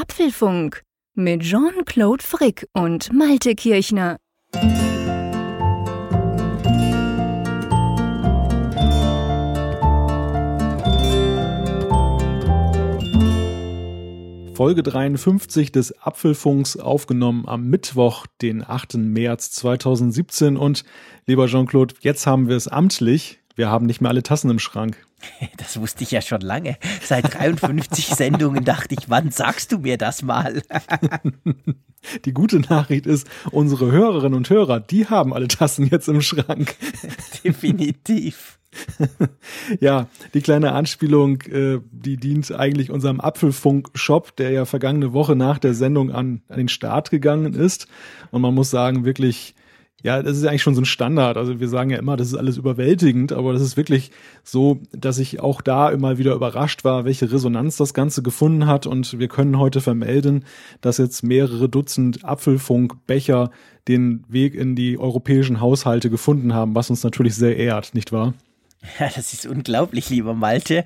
Apfelfunk mit Jean-Claude Frick und Malte Kirchner. Folge 53 des Apfelfunks aufgenommen am Mittwoch, den 8. März 2017. Und lieber Jean-Claude, jetzt haben wir es amtlich. Wir haben nicht mehr alle Tassen im Schrank. Das wusste ich ja schon lange. Seit 53 Sendungen dachte ich, wann sagst du mir das mal? Die gute Nachricht ist, unsere Hörerinnen und Hörer, die haben alle Tassen jetzt im Schrank. Definitiv. ja, die kleine Anspielung, äh, die dient eigentlich unserem Apfelfunk-Shop, der ja vergangene Woche nach der Sendung an, an den Start gegangen ist. Und man muss sagen, wirklich ja, das ist eigentlich schon so ein Standard. Also wir sagen ja immer, das ist alles überwältigend, aber das ist wirklich so, dass ich auch da immer wieder überrascht war, welche Resonanz das Ganze gefunden hat. Und wir können heute vermelden, dass jetzt mehrere Dutzend Apfelfunkbecher den Weg in die europäischen Haushalte gefunden haben, was uns natürlich sehr ehrt, nicht wahr? Ja, das ist unglaublich, lieber Malte.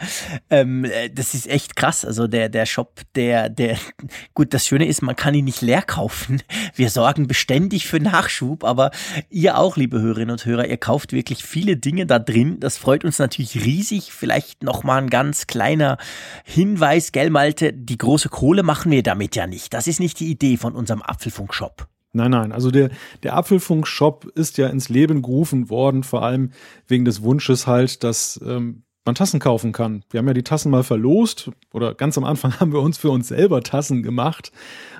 Ähm, äh, das ist echt krass. Also der, der Shop, der, der, gut, das Schöne ist, man kann ihn nicht leer kaufen. Wir sorgen beständig für Nachschub, aber ihr auch, liebe Hörerinnen und Hörer, ihr kauft wirklich viele Dinge da drin. Das freut uns natürlich riesig. Vielleicht nochmal ein ganz kleiner Hinweis, gell, Malte? Die große Kohle machen wir damit ja nicht. Das ist nicht die Idee von unserem Apfelfunk-Shop. Nein, nein. Also der, der Apfelfunk-Shop ist ja ins Leben gerufen worden, vor allem wegen des Wunsches halt, dass ähm, man Tassen kaufen kann. Wir haben ja die Tassen mal verlost oder ganz am Anfang haben wir uns für uns selber Tassen gemacht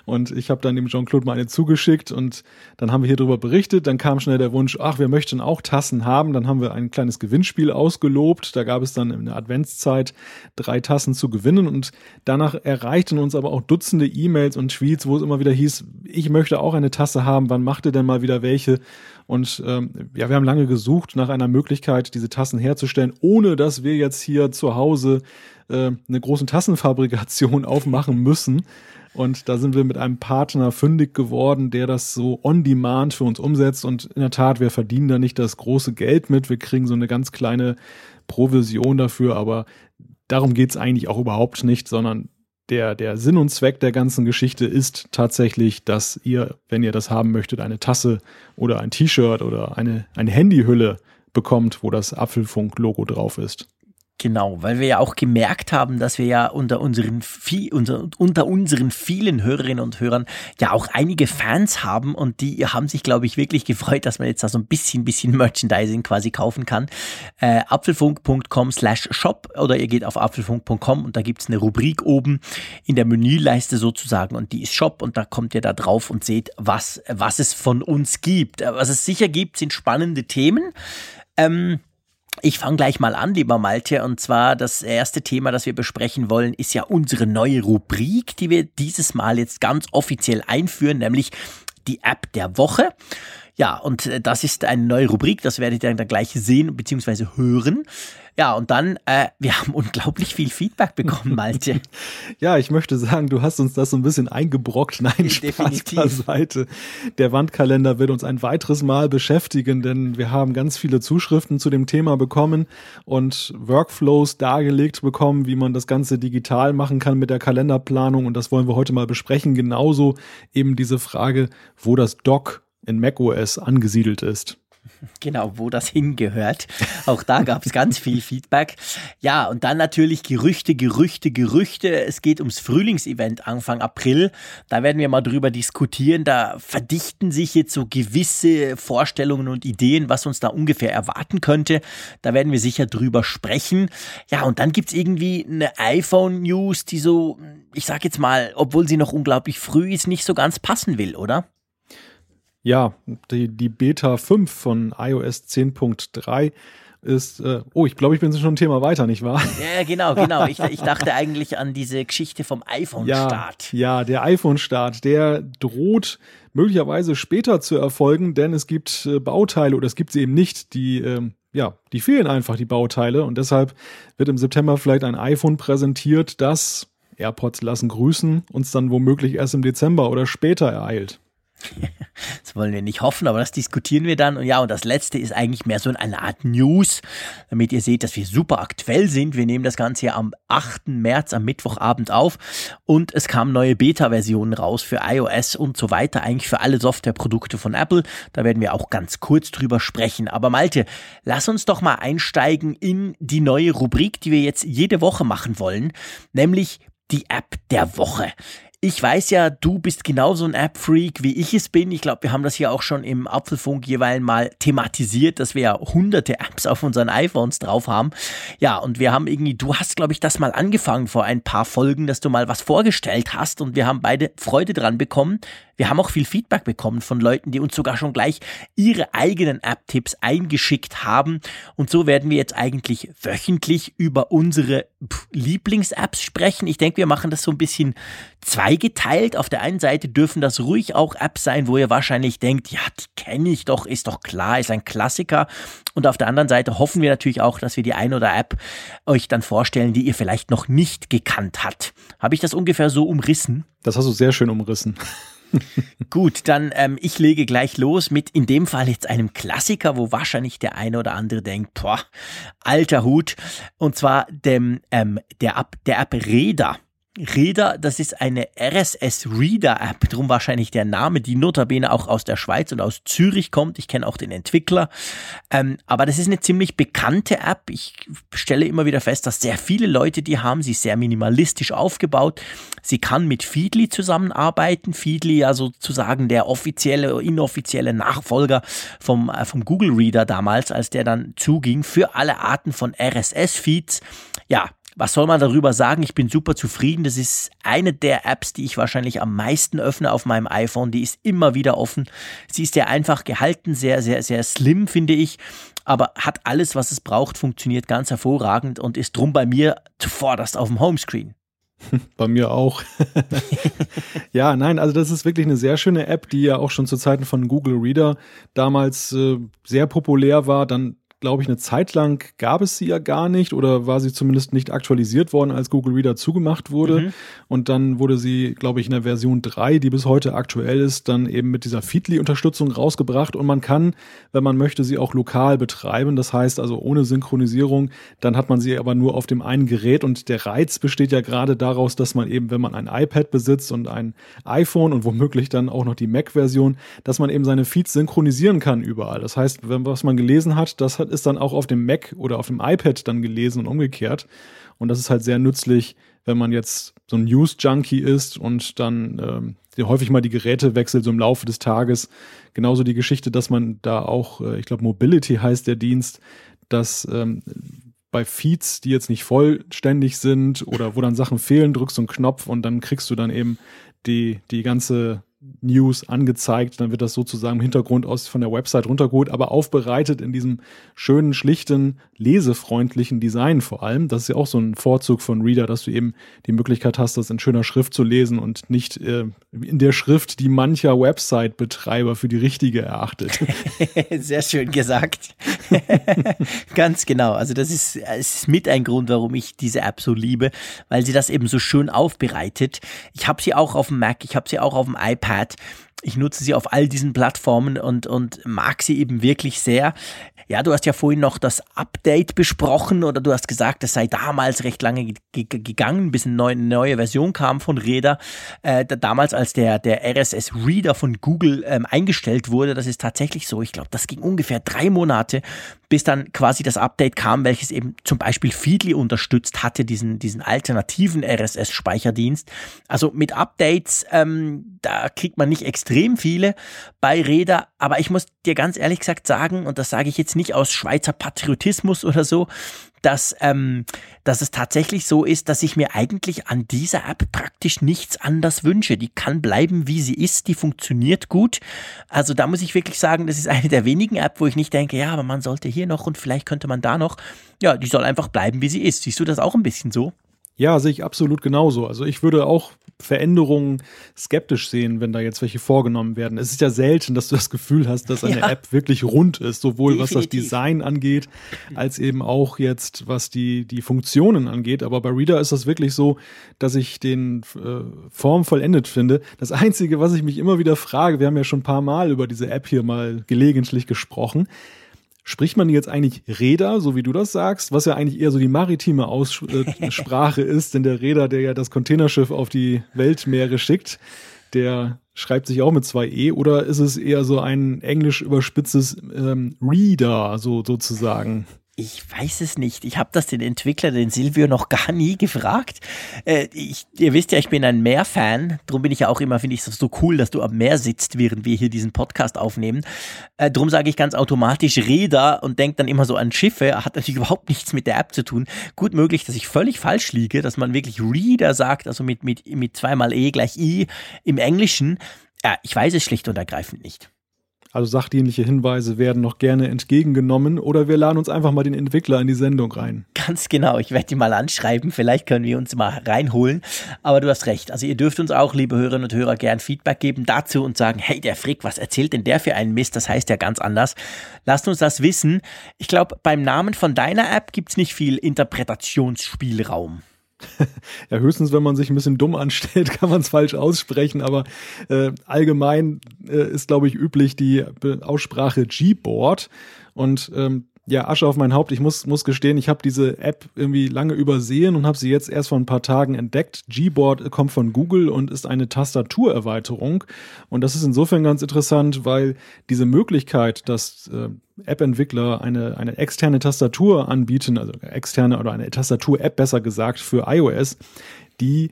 und ich habe dann dem Jean-Claude mal eine zugeschickt und dann haben wir hier drüber berichtet. Dann kam schnell der Wunsch, ach, wir möchten auch Tassen haben. Dann haben wir ein kleines Gewinnspiel ausgelobt. Da gab es dann in der Adventszeit drei Tassen zu gewinnen und danach erreichten uns aber auch Dutzende E-Mails und Tweets, wo es immer wieder hieß, ich möchte auch eine Tasse haben. Wann macht ihr denn mal wieder welche? Und ähm, ja, wir haben lange gesucht nach einer Möglichkeit, diese Tassen herzustellen, ohne dass wir jetzt hier zu Hause äh, eine große Tassenfabrikation aufmachen müssen. Und da sind wir mit einem Partner fündig geworden, der das so on demand für uns umsetzt. Und in der Tat, wir verdienen da nicht das große Geld mit. Wir kriegen so eine ganz kleine Provision dafür, aber darum geht's eigentlich auch überhaupt nicht, sondern der, der Sinn und Zweck der ganzen Geschichte ist tatsächlich, dass ihr, wenn ihr das haben möchtet, eine Tasse oder ein T-Shirt oder eine, eine Handyhülle bekommt, wo das Apfelfunk-Logo drauf ist. Genau, weil wir ja auch gemerkt haben, dass wir ja unter unseren, unter, unter unseren vielen Hörerinnen und Hörern ja auch einige Fans haben und die haben sich, glaube ich, wirklich gefreut, dass man jetzt da so ein bisschen, bisschen Merchandising quasi kaufen kann. Äh, apfelfunk.com slash shop oder ihr geht auf apfelfunk.com und da gibt's eine Rubrik oben in der Menüleiste sozusagen und die ist Shop und da kommt ihr da drauf und seht, was, was es von uns gibt. Was es sicher gibt, sind spannende Themen. Ähm, ich fange gleich mal an, lieber Malte. Und zwar das erste Thema, das wir besprechen wollen, ist ja unsere neue Rubrik, die wir dieses Mal jetzt ganz offiziell einführen, nämlich die App der Woche. Ja, und das ist eine neue Rubrik, das werdet ihr dann gleich sehen bzw. hören. Ja, und dann, äh, wir haben unglaublich viel Feedback bekommen, Malte. ja, ich möchte sagen, du hast uns das so ein bisschen eingebrockt. Nein, Spaß beiseite. Der Wandkalender wird uns ein weiteres Mal beschäftigen, denn wir haben ganz viele Zuschriften zu dem Thema bekommen und Workflows dargelegt bekommen, wie man das Ganze digital machen kann mit der Kalenderplanung. Und das wollen wir heute mal besprechen. Genauso eben diese Frage, wo das Doc in macOS angesiedelt ist. Genau, wo das hingehört. Auch da gab es ganz viel Feedback. Ja, und dann natürlich Gerüchte, Gerüchte, Gerüchte. Es geht ums Frühlingsevent Anfang April. Da werden wir mal drüber diskutieren. Da verdichten sich jetzt so gewisse Vorstellungen und Ideen, was uns da ungefähr erwarten könnte. Da werden wir sicher drüber sprechen. Ja, und dann gibt's irgendwie eine iPhone-News, die so, ich sag jetzt mal, obwohl sie noch unglaublich früh ist, nicht so ganz passen will, oder? Ja, die, die Beta 5 von iOS 10.3 ist, äh, oh, ich glaube, ich bin schon ein Thema weiter, nicht wahr? Ja, genau, genau. Ich, ich dachte eigentlich an diese Geschichte vom iPhone-Start. Ja, ja, der iPhone-Start, der droht möglicherweise später zu erfolgen, denn es gibt äh, Bauteile oder es gibt sie eben nicht, die, äh, ja, die fehlen einfach, die Bauteile und deshalb wird im September vielleicht ein iPhone präsentiert, das AirPods lassen grüßen, uns dann womöglich erst im Dezember oder später ereilt. Das wollen wir nicht hoffen, aber das diskutieren wir dann. Und ja, und das letzte ist eigentlich mehr so eine Art News, damit ihr seht, dass wir super aktuell sind. Wir nehmen das Ganze ja am 8. März, am Mittwochabend auf. Und es kamen neue Beta-Versionen raus für iOS und so weiter, eigentlich für alle Softwareprodukte von Apple. Da werden wir auch ganz kurz drüber sprechen. Aber Malte, lass uns doch mal einsteigen in die neue Rubrik, die wir jetzt jede Woche machen wollen, nämlich die App der Woche. Ich weiß ja, du bist genauso ein App-Freak, wie ich es bin. Ich glaube, wir haben das hier auch schon im Apfelfunk jeweils mal thematisiert, dass wir ja hunderte Apps auf unseren iPhones drauf haben. Ja, und wir haben irgendwie, du hast, glaube ich, das mal angefangen vor ein paar Folgen, dass du mal was vorgestellt hast und wir haben beide Freude dran bekommen. Wir haben auch viel Feedback bekommen von Leuten, die uns sogar schon gleich ihre eigenen App-Tipps eingeschickt haben. Und so werden wir jetzt eigentlich wöchentlich über unsere Lieblings-Apps sprechen. Ich denke, wir machen das so ein bisschen zweigeteilt. Auf der einen Seite dürfen das ruhig auch Apps sein, wo ihr wahrscheinlich denkt, ja, die kenne ich doch, ist doch klar, ist ein Klassiker. Und auf der anderen Seite hoffen wir natürlich auch, dass wir die ein oder App euch dann vorstellen, die ihr vielleicht noch nicht gekannt habt. Habe ich das ungefähr so umrissen? Das hast du sehr schön umrissen. Gut, dann ähm, ich lege gleich los mit in dem Fall jetzt einem Klassiker, wo wahrscheinlich der eine oder andere denkt, boah, alter Hut. Und zwar dem, ähm, der, App, der App Reda. Reader, das ist eine RSS Reader App, drum wahrscheinlich der Name, die notabene auch aus der Schweiz und aus Zürich kommt. Ich kenne auch den Entwickler. Ähm, aber das ist eine ziemlich bekannte App. Ich stelle immer wieder fest, dass sehr viele Leute die haben. Sie ist sehr minimalistisch aufgebaut. Sie kann mit Feedly zusammenarbeiten. Feedly ja sozusagen der offizielle, inoffizielle Nachfolger vom, äh, vom Google Reader damals, als der dann zuging für alle Arten von RSS-Feeds. Ja, was soll man darüber sagen? Ich bin super zufrieden. Das ist eine der Apps, die ich wahrscheinlich am meisten öffne auf meinem iPhone. Die ist immer wieder offen. Sie ist sehr einfach gehalten, sehr, sehr, sehr slim, finde ich. Aber hat alles, was es braucht, funktioniert ganz hervorragend und ist drum bei mir zuvorderst auf dem Homescreen. Bei mir auch. ja, nein, also das ist wirklich eine sehr schöne App, die ja auch schon zu Zeiten von Google Reader damals äh, sehr populär war. Dann glaube ich, eine Zeit lang gab es sie ja gar nicht oder war sie zumindest nicht aktualisiert worden, als Google Reader zugemacht wurde. Mhm. Und dann wurde sie, glaube ich, in der Version 3, die bis heute aktuell ist, dann eben mit dieser Feedly-Unterstützung rausgebracht. Und man kann, wenn man möchte, sie auch lokal betreiben. Das heißt also ohne Synchronisierung. Dann hat man sie aber nur auf dem einen Gerät. Und der Reiz besteht ja gerade daraus, dass man eben, wenn man ein iPad besitzt und ein iPhone und womöglich dann auch noch die Mac-Version, dass man eben seine Feeds synchronisieren kann überall. Das heißt, wenn was man gelesen hat, das hat ist dann auch auf dem Mac oder auf dem iPad dann gelesen und umgekehrt. Und das ist halt sehr nützlich, wenn man jetzt so ein News-Junkie ist und dann ähm, häufig mal die Geräte wechselt, so im Laufe des Tages. Genauso die Geschichte, dass man da auch, äh, ich glaube, Mobility heißt der Dienst, dass ähm, bei Feeds, die jetzt nicht vollständig sind oder wo dann Sachen fehlen, drückst du einen Knopf und dann kriegst du dann eben die, die ganze News angezeigt, dann wird das sozusagen im Hintergrund aus von der Website runtergeholt, aber aufbereitet in diesem schönen, schlichten, lesefreundlichen Design vor allem. Das ist ja auch so ein Vorzug von Reader, dass du eben die Möglichkeit hast, das in schöner Schrift zu lesen und nicht äh, in der Schrift, die mancher Website-Betreiber für die richtige erachtet. Sehr schön gesagt. Ganz genau. Also das ist, es ist mit ein Grund, warum ich diese App so liebe, weil sie das eben so schön aufbereitet. Ich habe sie auch auf dem Mac, ich habe sie auch auf dem iPad iPad. Ich nutze sie auf all diesen Plattformen und, und mag sie eben wirklich sehr. Ja, du hast ja vorhin noch das Update besprochen oder du hast gesagt, es sei damals recht lange gegangen, bis eine neue, neue Version kam von Reda. Äh, damals, als der, der RSS-Reader von Google ähm, eingestellt wurde, das ist tatsächlich so. Ich glaube, das ging ungefähr drei Monate, bis dann quasi das Update kam, welches eben zum Beispiel Feedly unterstützt hatte, diesen, diesen alternativen RSS-Speicherdienst. Also mit Updates, ähm, da kriegt man nicht extrem viele bei Reda, aber ich muss dir ganz ehrlich gesagt sagen, und das sage ich jetzt nicht aus Schweizer Patriotismus oder so, dass, ähm, dass es tatsächlich so ist, dass ich mir eigentlich an dieser App praktisch nichts anders wünsche. Die kann bleiben, wie sie ist, die funktioniert gut. Also da muss ich wirklich sagen, das ist eine der wenigen App, wo ich nicht denke, ja, aber man sollte hier noch und vielleicht könnte man da noch. Ja, die soll einfach bleiben, wie sie ist. Siehst du das auch ein bisschen so? Ja, sehe ich absolut genauso. Also ich würde auch Veränderungen skeptisch sehen, wenn da jetzt welche vorgenommen werden. Es ist ja selten, dass du das Gefühl hast, dass eine ja. App wirklich rund ist, sowohl Definitiv. was das Design angeht, als eben auch jetzt, was die, die Funktionen angeht. Aber bei Reader ist das wirklich so, dass ich den äh, Form vollendet finde. Das Einzige, was ich mich immer wieder frage, wir haben ja schon ein paar Mal über diese App hier mal gelegentlich gesprochen, Spricht man jetzt eigentlich Räder, so wie du das sagst, was ja eigentlich eher so die maritime Aussprache äh, ist, denn der Räder, der ja das Containerschiff auf die Weltmeere schickt, der schreibt sich auch mit zwei E oder ist es eher so ein englisch überspitztes ähm, Reader, so sozusagen? Ich weiß es nicht. Ich habe das den Entwickler, den Silvio, noch gar nie gefragt. Äh, ich, ihr wisst ja, ich bin ein Meerfan. Darum bin ich ja auch immer, finde ich es so cool, dass du am Meer sitzt, während wir hier diesen Podcast aufnehmen. Äh, darum sage ich ganz automatisch Räder und denke dann immer so an Schiffe. Hat natürlich überhaupt nichts mit der App zu tun. Gut möglich, dass ich völlig falsch liege, dass man wirklich Reader sagt, also mit, mit, mit zweimal E gleich I im Englischen. Ja, ich weiß es schlicht und ergreifend nicht. Also sachdienliche Hinweise werden noch gerne entgegengenommen oder wir laden uns einfach mal den Entwickler in die Sendung rein. Ganz genau, ich werde ihn mal anschreiben, vielleicht können wir uns mal reinholen. Aber du hast recht, also ihr dürft uns auch, liebe Hörerinnen und Hörer, gern Feedback geben dazu und sagen, hey, der Frick, was erzählt denn der für einen Mist? Das heißt ja ganz anders. Lasst uns das wissen. Ich glaube, beim Namen von deiner App gibt es nicht viel Interpretationsspielraum. ja, höchstens, wenn man sich ein bisschen dumm anstellt, kann man es falsch aussprechen, aber äh, allgemein äh, ist, glaube ich, üblich die Aussprache Gboard und ähm, ja, Asche auf mein Haupt. Ich muss, muss gestehen, ich habe diese App irgendwie lange übersehen und habe sie jetzt erst vor ein paar Tagen entdeckt. Gboard kommt von Google und ist eine Tastaturerweiterung. Und das ist insofern ganz interessant, weil diese Möglichkeit, dass äh, App-Entwickler eine, eine externe Tastatur anbieten, also externe oder eine Tastatur-App besser gesagt für iOS, die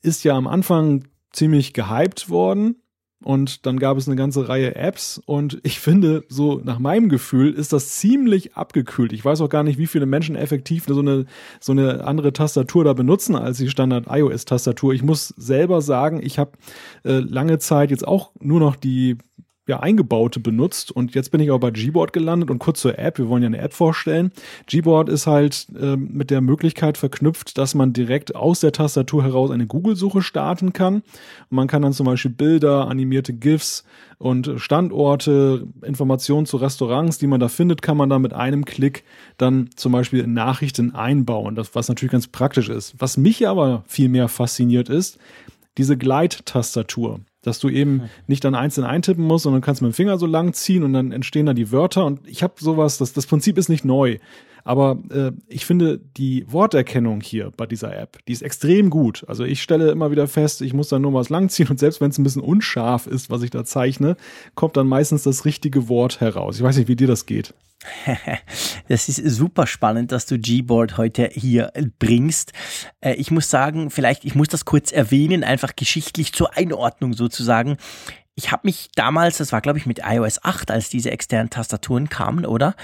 ist ja am Anfang ziemlich gehypt worden und dann gab es eine ganze Reihe Apps und ich finde, so nach meinem Gefühl ist das ziemlich abgekühlt. Ich weiß auch gar nicht, wie viele Menschen effektiv so eine, so eine andere Tastatur da benutzen als die Standard iOS-Tastatur. Ich muss selber sagen, ich habe äh, lange Zeit jetzt auch nur noch die ja, eingebaute benutzt und jetzt bin ich auch bei Gboard gelandet und kurz zur App, wir wollen ja eine App vorstellen. Gboard ist halt äh, mit der Möglichkeit verknüpft, dass man direkt aus der Tastatur heraus eine Google-Suche starten kann. Und man kann dann zum Beispiel Bilder, animierte GIFs und Standorte, Informationen zu Restaurants, die man da findet, kann man da mit einem Klick dann zum Beispiel in Nachrichten einbauen, das, was natürlich ganz praktisch ist. Was mich aber viel mehr fasziniert ist, diese Gleit-Tastatur dass du eben hm. nicht dann einzeln eintippen musst, sondern kannst mit dem Finger so lang ziehen und dann entstehen da die Wörter. Und ich habe sowas, das, das Prinzip ist nicht neu. Aber äh, ich finde die Worterkennung hier bei dieser App, die ist extrem gut. Also ich stelle immer wieder fest, ich muss dann nur was langziehen und selbst wenn es ein bisschen unscharf ist, was ich da zeichne, kommt dann meistens das richtige Wort heraus. Ich weiß nicht, wie dir das geht. Das ist super spannend, dass du Gboard heute hier bringst. Äh, ich muss sagen, vielleicht, ich muss das kurz erwähnen, einfach geschichtlich zur Einordnung sozusagen. Ich habe mich damals, das war glaube ich mit iOS 8, als diese externen Tastaturen kamen, oder?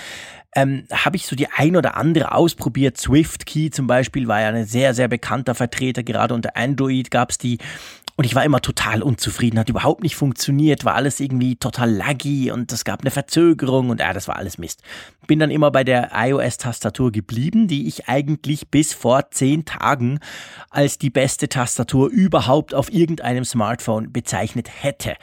Ähm, habe ich so die ein oder andere ausprobiert. Swift Key zum Beispiel war ja ein sehr, sehr bekannter Vertreter. Gerade unter Android gab es die. Und ich war immer total unzufrieden, hat überhaupt nicht funktioniert, war alles irgendwie total laggy und es gab eine Verzögerung und ja, das war alles Mist. Bin dann immer bei der iOS-Tastatur geblieben, die ich eigentlich bis vor zehn Tagen als die beste Tastatur überhaupt auf irgendeinem Smartphone bezeichnet hätte.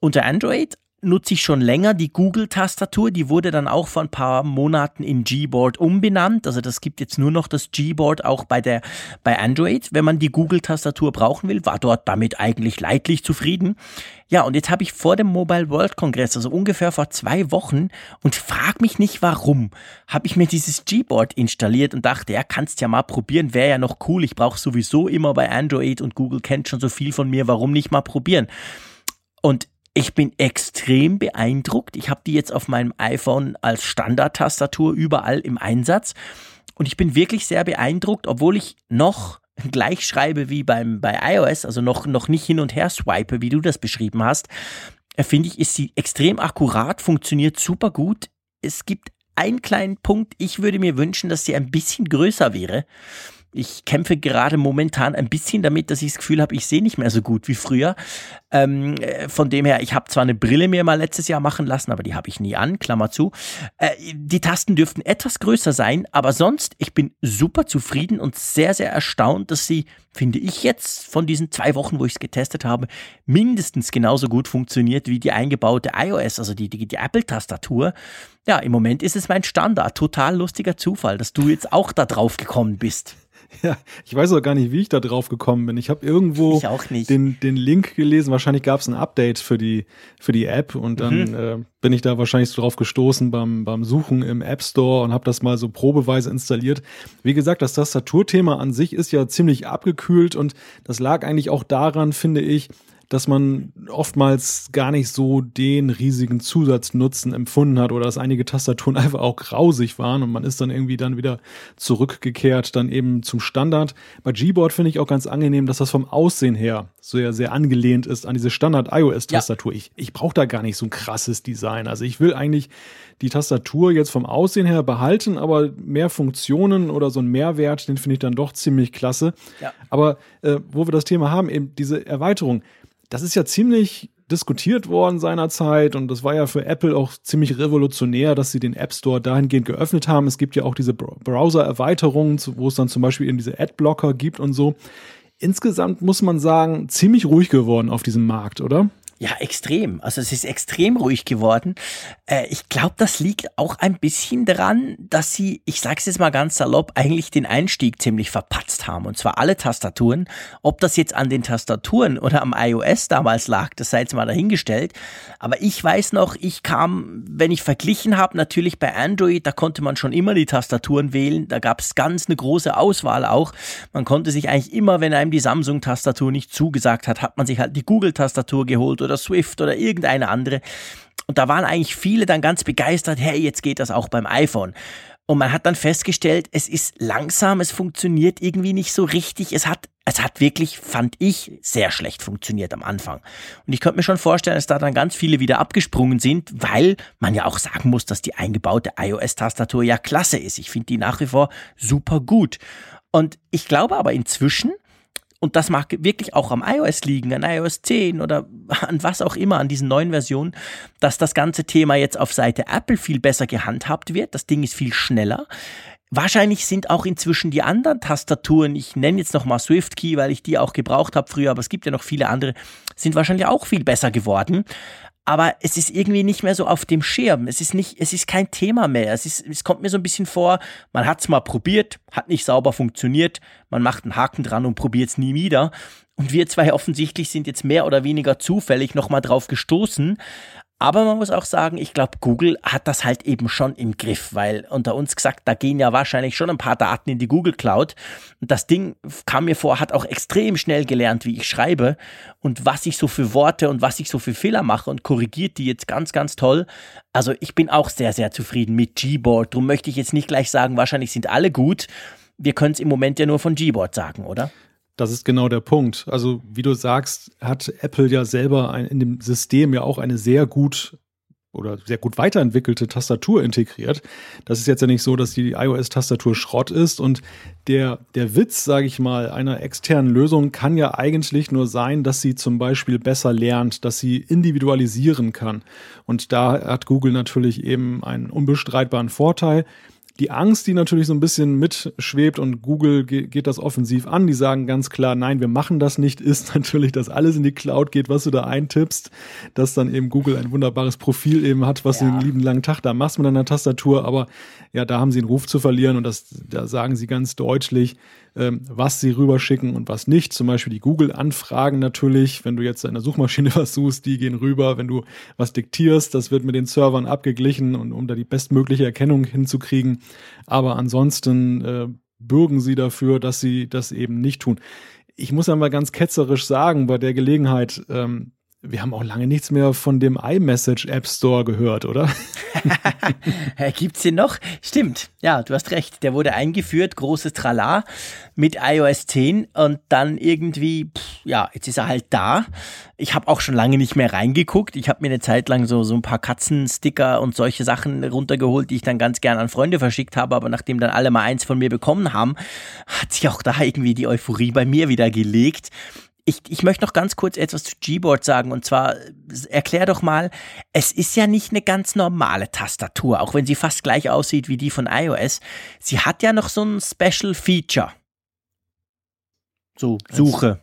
Unter Android nutze ich schon länger die Google-Tastatur. Die wurde dann auch vor ein paar Monaten in Gboard umbenannt. Also das gibt jetzt nur noch das Gboard auch bei der bei Android. Wenn man die Google-Tastatur brauchen will, war dort damit eigentlich leidlich zufrieden. Ja, und jetzt habe ich vor dem Mobile World Kongress, also ungefähr vor zwei Wochen, und frag mich nicht warum, habe ich mir dieses Gboard installiert und dachte, ja, kannst ja mal probieren, wäre ja noch cool. Ich brauche sowieso immer bei Android und Google kennt schon so viel von mir, warum nicht mal probieren? Und ich bin extrem beeindruckt. Ich habe die jetzt auf meinem iPhone als Standardtastatur überall im Einsatz. Und ich bin wirklich sehr beeindruckt, obwohl ich noch gleich schreibe wie beim, bei iOS, also noch, noch nicht hin und her swipe, wie du das beschrieben hast, äh, finde ich, ist sie extrem akkurat, funktioniert super gut. Es gibt einen kleinen Punkt, ich würde mir wünschen, dass sie ein bisschen größer wäre. Ich kämpfe gerade momentan ein bisschen damit, dass ich das Gefühl habe, ich sehe nicht mehr so gut wie früher. Ähm, äh, von dem her, ich habe zwar eine Brille mir mal letztes Jahr machen lassen, aber die habe ich nie an, Klammer zu. Äh, die Tasten dürften etwas größer sein, aber sonst, ich bin super zufrieden und sehr, sehr erstaunt, dass sie, finde ich jetzt, von diesen zwei Wochen, wo ich es getestet habe, mindestens genauso gut funktioniert wie die eingebaute iOS, also die, die, die Apple-Tastatur. Ja, im Moment ist es mein Standard. Total lustiger Zufall, dass du jetzt auch da drauf gekommen bist. Ja, ich weiß auch gar nicht, wie ich da drauf gekommen bin. Ich habe irgendwo ich Den, den Link gelesen. Wahrscheinlich gab es ein Update für die, für die App und dann mhm. äh, bin ich da wahrscheinlich so drauf gestoßen beim, beim Suchen im App Store und habe das mal so probeweise installiert. Wie gesagt, das Tastaturthema an sich ist ja ziemlich abgekühlt und das lag eigentlich auch daran, finde ich, dass man oftmals gar nicht so den riesigen Zusatznutzen empfunden hat oder dass einige Tastaturen einfach auch grausig waren und man ist dann irgendwie dann wieder zurückgekehrt, dann eben zum Standard. Bei Gboard finde ich auch ganz angenehm, dass das vom Aussehen her so ja sehr angelehnt ist an diese Standard-iOS-Tastatur. Ja. Ich, ich brauche da gar nicht so ein krasses Design. Also ich will eigentlich die Tastatur jetzt vom Aussehen her behalten, aber mehr Funktionen oder so ein Mehrwert, den finde ich dann doch ziemlich klasse. Ja. Aber äh, wo wir das Thema haben, eben diese Erweiterung, das ist ja ziemlich diskutiert worden seinerzeit und das war ja für Apple auch ziemlich revolutionär, dass sie den App Store dahingehend geöffnet haben. Es gibt ja auch diese Browser-Erweiterungen, wo es dann zum Beispiel eben diese Adblocker gibt und so. Insgesamt muss man sagen, ziemlich ruhig geworden auf diesem Markt, oder? Ja, extrem. Also es ist extrem ruhig geworden. Äh, ich glaube, das liegt auch ein bisschen daran, dass sie, ich sage es jetzt mal ganz salopp, eigentlich den Einstieg ziemlich verpatzt haben. Und zwar alle Tastaturen. Ob das jetzt an den Tastaturen oder am iOS damals lag, das sei jetzt mal dahingestellt. Aber ich weiß noch, ich kam, wenn ich verglichen habe, natürlich bei Android, da konnte man schon immer die Tastaturen wählen. Da gab es ganz eine große Auswahl auch. Man konnte sich eigentlich immer, wenn einem die Samsung-Tastatur nicht zugesagt hat, hat man sich halt die Google-Tastatur geholt oder Swift oder irgendeine andere. Und da waren eigentlich viele dann ganz begeistert, hey, jetzt geht das auch beim iPhone. Und man hat dann festgestellt, es ist langsam, es funktioniert irgendwie nicht so richtig. Es hat, es hat wirklich, fand ich, sehr schlecht funktioniert am Anfang. Und ich könnte mir schon vorstellen, dass da dann ganz viele wieder abgesprungen sind, weil man ja auch sagen muss, dass die eingebaute iOS-Tastatur ja klasse ist. Ich finde die nach wie vor super gut. Und ich glaube aber inzwischen, und das mag wirklich auch am iOS liegen, an iOS 10 oder an was auch immer, an diesen neuen Versionen, dass das ganze Thema jetzt auf Seite Apple viel besser gehandhabt wird. Das Ding ist viel schneller. Wahrscheinlich sind auch inzwischen die anderen Tastaturen, ich nenne jetzt nochmal SwiftKey, weil ich die auch gebraucht habe früher, aber es gibt ja noch viele andere, sind wahrscheinlich auch viel besser geworden aber es ist irgendwie nicht mehr so auf dem Schirm. Es ist nicht, es ist kein Thema mehr. Es ist, es kommt mir so ein bisschen vor, man hat es mal probiert, hat nicht sauber funktioniert, man macht einen Haken dran und probiert es nie wieder. Und wir zwei offensichtlich sind jetzt mehr oder weniger zufällig nochmal drauf gestoßen. Aber man muss auch sagen, ich glaube, Google hat das halt eben schon im Griff, weil unter uns gesagt, da gehen ja wahrscheinlich schon ein paar Daten in die Google Cloud. Und das Ding kam mir vor, hat auch extrem schnell gelernt, wie ich schreibe und was ich so für Worte und was ich so für Fehler mache und korrigiert die jetzt ganz, ganz toll. Also ich bin auch sehr, sehr zufrieden mit Gboard. Darum möchte ich jetzt nicht gleich sagen, wahrscheinlich sind alle gut. Wir können es im Moment ja nur von Gboard sagen, oder? Das ist genau der Punkt. Also, wie du sagst, hat Apple ja selber ein, in dem System ja auch eine sehr gut oder sehr gut weiterentwickelte Tastatur integriert. Das ist jetzt ja nicht so, dass die iOS-Tastatur Schrott ist und der, der Witz, sage ich mal, einer externen Lösung kann ja eigentlich nur sein, dass sie zum Beispiel besser lernt, dass sie individualisieren kann. Und da hat Google natürlich eben einen unbestreitbaren Vorteil die Angst, die natürlich so ein bisschen mitschwebt und Google geht das offensiv an, die sagen ganz klar, nein, wir machen das nicht, ist natürlich, dass alles in die Cloud geht, was du da eintippst, dass dann eben Google ein wunderbares Profil eben hat, was ja. du den lieben langen Tag da machst mit deiner Tastatur, aber ja, da haben sie einen Ruf zu verlieren und das, da sagen sie ganz deutlich, was sie rüberschicken und was nicht. Zum Beispiel die Google-Anfragen natürlich. Wenn du jetzt in der Suchmaschine was suchst, die gehen rüber. Wenn du was diktierst, das wird mit den Servern abgeglichen und um da die bestmögliche Erkennung hinzukriegen. Aber ansonsten äh, bürgen sie dafür, dass sie das eben nicht tun. Ich muss einmal ganz ketzerisch sagen, bei der Gelegenheit, ähm, wir haben auch lange nichts mehr von dem iMessage App Store gehört, oder? Gibt's den noch? Stimmt. Ja, du hast recht. Der wurde eingeführt, großes Trala mit iOS 10 und dann irgendwie, pff, ja, jetzt ist er halt da. Ich habe auch schon lange nicht mehr reingeguckt. Ich habe mir eine Zeit lang so, so ein paar Katzensticker und solche Sachen runtergeholt, die ich dann ganz gern an Freunde verschickt habe. Aber nachdem dann alle mal eins von mir bekommen haben, hat sich auch da irgendwie die Euphorie bei mir wieder gelegt. Ich, ich möchte noch ganz kurz etwas zu Gboard sagen und zwar erklär doch mal, es ist ja nicht eine ganz normale Tastatur, auch wenn sie fast gleich aussieht wie die von iOS. Sie hat ja noch so ein Special Feature. So, Suche.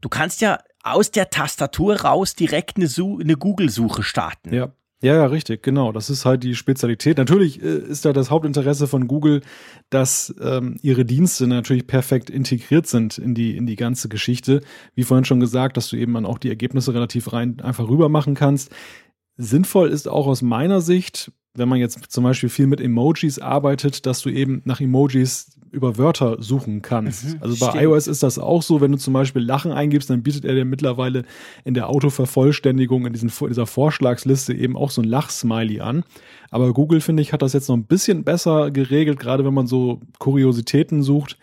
Du kannst ja aus der Tastatur raus direkt eine, eine Google-Suche starten. Ja. Ja, ja, richtig, genau. Das ist halt die Spezialität. Natürlich äh, ist da das Hauptinteresse von Google, dass ähm, ihre Dienste natürlich perfekt integriert sind in die, in die ganze Geschichte. Wie vorhin schon gesagt, dass du eben dann auch die Ergebnisse relativ rein einfach rüber machen kannst. Sinnvoll ist auch aus meiner Sicht, wenn man jetzt zum Beispiel viel mit Emojis arbeitet, dass du eben nach Emojis über Wörter suchen kannst. Mhm, also bei stimmt. iOS ist das auch so, wenn du zum Beispiel Lachen eingibst, dann bietet er dir mittlerweile in der Autovervollständigung, in, diesen, in dieser Vorschlagsliste eben auch so ein Lachsmiley an. Aber Google, finde ich, hat das jetzt noch ein bisschen besser geregelt, gerade wenn man so Kuriositäten sucht.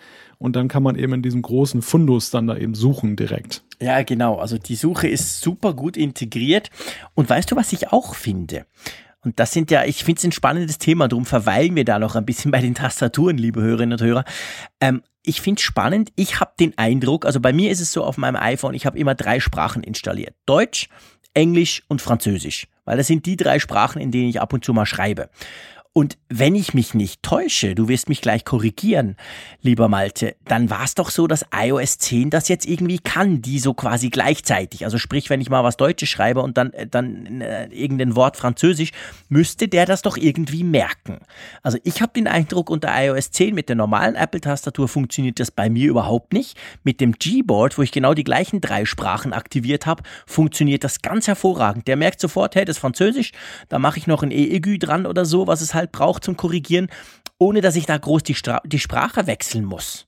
Und dann kann man eben in diesem großen Fundus dann da eben suchen direkt. Ja, genau. Also die Suche ist super gut integriert. Und weißt du, was ich auch finde? Und das sind ja, ich finde es ein spannendes Thema, darum verweilen wir da noch ein bisschen bei den Tastaturen, liebe Hörerinnen und Hörer. Ähm, ich finde es spannend, ich habe den Eindruck, also bei mir ist es so auf meinem iPhone, ich habe immer drei Sprachen installiert. Deutsch, Englisch und Französisch. Weil das sind die drei Sprachen, in denen ich ab und zu mal schreibe. Und wenn ich mich nicht täusche, du wirst mich gleich korrigieren, lieber Malte, dann war es doch so, dass iOS 10 das jetzt irgendwie kann, die so quasi gleichzeitig. Also sprich, wenn ich mal was Deutsches schreibe und dann, äh, dann äh, irgendein Wort Französisch, müsste der das doch irgendwie merken. Also ich habe den Eindruck, unter iOS 10 mit der normalen Apple-Tastatur funktioniert das bei mir überhaupt nicht. Mit dem Gboard, wo ich genau die gleichen drei Sprachen aktiviert habe, funktioniert das ganz hervorragend. Der merkt sofort, hey, das ist Französisch, da mache ich noch ein E-Egü dran oder so, was es halt halt braucht zum Korrigieren, ohne dass ich da groß die, Stra die Sprache wechseln muss.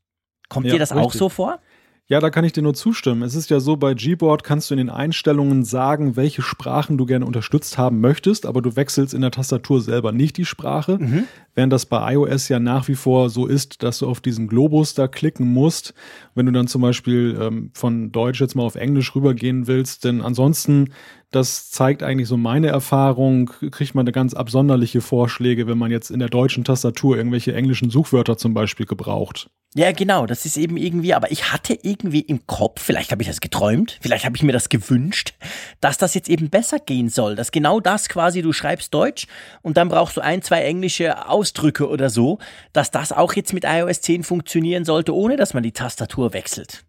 Kommt ja, dir das richtig. auch so vor? Ja, da kann ich dir nur zustimmen. Es ist ja so, bei Gboard kannst du in den Einstellungen sagen, welche Sprachen du gerne unterstützt haben möchtest, aber du wechselst in der Tastatur selber nicht die Sprache. Mhm. Während das bei iOS ja nach wie vor so ist, dass du auf diesen Globus da klicken musst, wenn du dann zum Beispiel ähm, von Deutsch jetzt mal auf Englisch rübergehen willst. Denn ansonsten, das zeigt eigentlich so meine Erfahrung, kriegt man eine ganz absonderliche Vorschläge, wenn man jetzt in der deutschen Tastatur irgendwelche englischen Suchwörter zum Beispiel gebraucht. Ja, genau, das ist eben irgendwie, aber ich hatte irgendwie im Kopf, vielleicht habe ich das geträumt, vielleicht habe ich mir das gewünscht, dass das jetzt eben besser gehen soll, dass genau das quasi, du schreibst Deutsch und dann brauchst du ein, zwei englische Ausdrücke oder so, dass das auch jetzt mit iOS 10 funktionieren sollte, ohne dass man die Tastatur wechselt.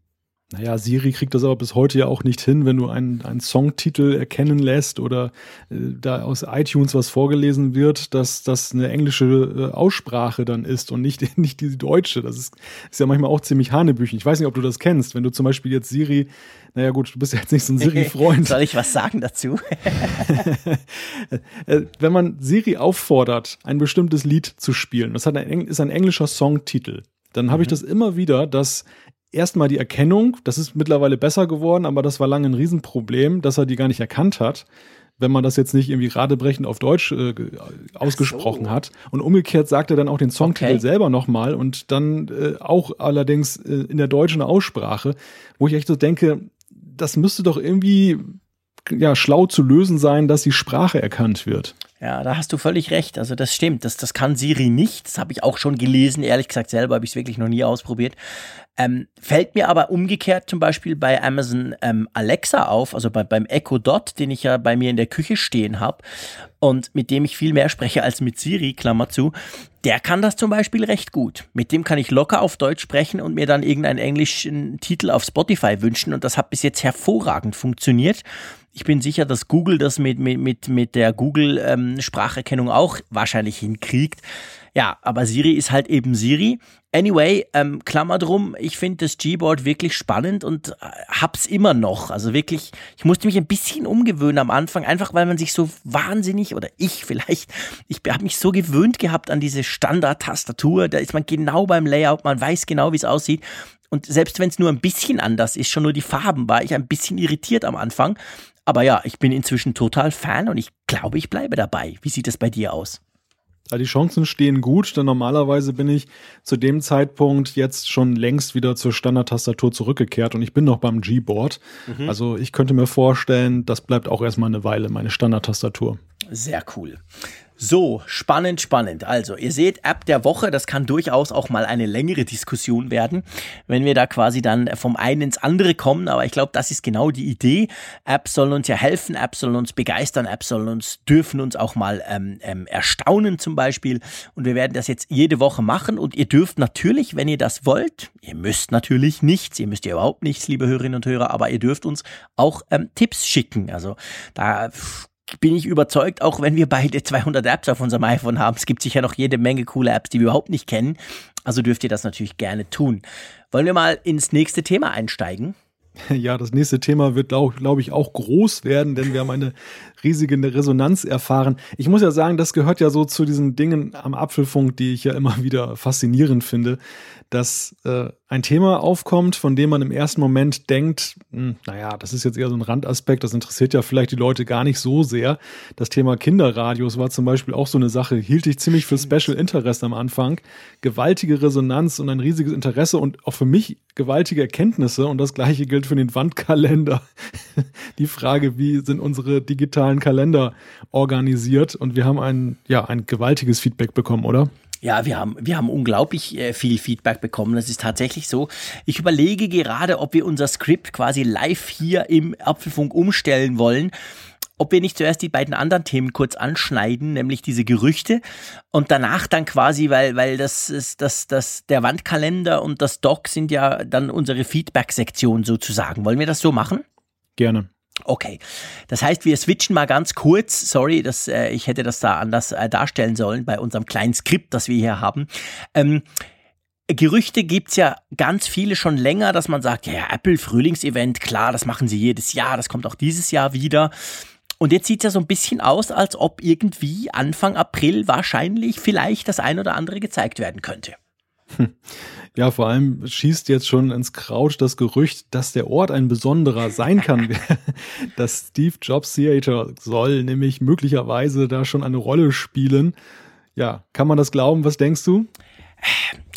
Naja, Siri kriegt das aber bis heute ja auch nicht hin, wenn du einen, einen Songtitel erkennen lässt oder äh, da aus iTunes was vorgelesen wird, dass das eine englische äh, Aussprache dann ist und nicht, nicht die deutsche. Das ist, ist ja manchmal auch ziemlich hanebüchen. Ich weiß nicht, ob du das kennst. Wenn du zum Beispiel jetzt Siri, naja gut, du bist ja jetzt nicht so ein Siri-Freund. Soll ich was sagen dazu? Äh, wenn man Siri auffordert, ein bestimmtes Lied zu spielen, das hat ein, ist ein englischer Songtitel, dann habe mhm. ich das immer wieder, dass erstmal die Erkennung, das ist mittlerweile besser geworden, aber das war lange ein Riesenproblem, dass er die gar nicht erkannt hat, wenn man das jetzt nicht irgendwie radebrechend auf Deutsch äh, ausgesprochen so. hat. Und umgekehrt sagt er dann auch den Songtitel okay. selber nochmal und dann äh, auch allerdings äh, in der deutschen Aussprache, wo ich echt so denke, das müsste doch irgendwie ja schlau zu lösen sein, dass die Sprache erkannt wird. Ja, da hast du völlig recht. Also das stimmt. Das, das kann Siri nicht. Das habe ich auch schon gelesen. Ehrlich gesagt, selber habe ich es wirklich noch nie ausprobiert. Ähm, fällt mir aber umgekehrt zum Beispiel bei Amazon ähm, Alexa auf, also bei, beim Echo Dot, den ich ja bei mir in der Küche stehen habe und mit dem ich viel mehr spreche als mit Siri, Klammer zu, der kann das zum Beispiel recht gut. Mit dem kann ich locker auf Deutsch sprechen und mir dann irgendeinen englischen Titel auf Spotify wünschen und das hat bis jetzt hervorragend funktioniert. Ich bin sicher, dass Google das mit, mit, mit, mit der Google-Spracherkennung ähm, auch wahrscheinlich hinkriegt. Ja, aber Siri ist halt eben Siri. Anyway, ähm, Klammer drum, ich finde das Gboard wirklich spannend und äh, hab's immer noch. Also wirklich, ich musste mich ein bisschen umgewöhnen am Anfang, einfach weil man sich so wahnsinnig, oder ich vielleicht, ich habe mich so gewöhnt gehabt an diese Standard-Tastatur. Da ist man genau beim Layout, man weiß genau, wie es aussieht. Und selbst wenn es nur ein bisschen anders ist, schon nur die Farben, war ich ein bisschen irritiert am Anfang. Aber ja, ich bin inzwischen total Fan und ich glaube, ich bleibe dabei. Wie sieht es bei dir aus? Ja, die Chancen stehen gut, denn normalerweise bin ich zu dem Zeitpunkt jetzt schon längst wieder zur Standardtastatur zurückgekehrt und ich bin noch beim Gboard. Mhm. Also ich könnte mir vorstellen, das bleibt auch erstmal eine Weile meine Standardtastatur. Sehr cool. So, spannend, spannend. Also, ihr seht, App der Woche, das kann durchaus auch mal eine längere Diskussion werden, wenn wir da quasi dann vom einen ins andere kommen. Aber ich glaube, das ist genau die Idee. Apps sollen uns ja helfen, Apps sollen uns begeistern, Apps sollen uns, dürfen uns auch mal ähm, ähm, erstaunen zum Beispiel. Und wir werden das jetzt jede Woche machen. Und ihr dürft natürlich, wenn ihr das wollt, ihr müsst natürlich nichts, ihr müsst ja überhaupt nichts, liebe Hörerinnen und Hörer, aber ihr dürft uns auch ähm, Tipps schicken. Also da bin ich überzeugt, auch wenn wir beide 200 Apps auf unserem iPhone haben, es gibt sicher noch jede Menge coole Apps, die wir überhaupt nicht kennen. Also dürft ihr das natürlich gerne tun. Wollen wir mal ins nächste Thema einsteigen? Ja, das nächste Thema wird, glaube glaub ich, auch groß werden, denn wir haben eine riesige Resonanz erfahren. Ich muss ja sagen, das gehört ja so zu diesen Dingen am Apfelfunk, die ich ja immer wieder faszinierend finde, dass äh, ein Thema aufkommt, von dem man im ersten Moment denkt, mh, hm, naja, das ist jetzt eher so ein Randaspekt, das interessiert ja vielleicht die Leute gar nicht so sehr. Das Thema Kinderradios war zum Beispiel auch so eine Sache, hielt ich ziemlich für Special Interest am Anfang. Gewaltige Resonanz und ein riesiges Interesse und auch für mich gewaltige Erkenntnisse und das gleiche gilt für den Wandkalender. die Frage, wie sind unsere digitalen Kalender organisiert und wir haben ein, ja, ein gewaltiges Feedback bekommen, oder? Ja, wir haben, wir haben unglaublich äh, viel Feedback bekommen. Das ist tatsächlich so. Ich überlege gerade, ob wir unser Skript quasi live hier im Apfelfunk umstellen wollen. Ob wir nicht zuerst die beiden anderen Themen kurz anschneiden, nämlich diese Gerüchte und danach dann quasi, weil, weil das ist, das, das, der Wandkalender und das Doc sind ja dann unsere Feedback-Sektion sozusagen. Wollen wir das so machen? Gerne. Okay, das heißt, wir switchen mal ganz kurz. Sorry, dass äh, ich hätte das da anders äh, darstellen sollen bei unserem kleinen Skript, das wir hier haben. Ähm, Gerüchte gibt's ja ganz viele schon länger, dass man sagt, ja, Apple Frühlingsevent, klar, das machen sie jedes Jahr, das kommt auch dieses Jahr wieder. Und jetzt sieht's ja so ein bisschen aus, als ob irgendwie Anfang April wahrscheinlich vielleicht das ein oder andere gezeigt werden könnte. Ja, vor allem schießt jetzt schon ins Kraut das Gerücht, dass der Ort ein besonderer sein kann. das Steve Jobs Theater soll nämlich möglicherweise da schon eine Rolle spielen. Ja, kann man das glauben? Was denkst du?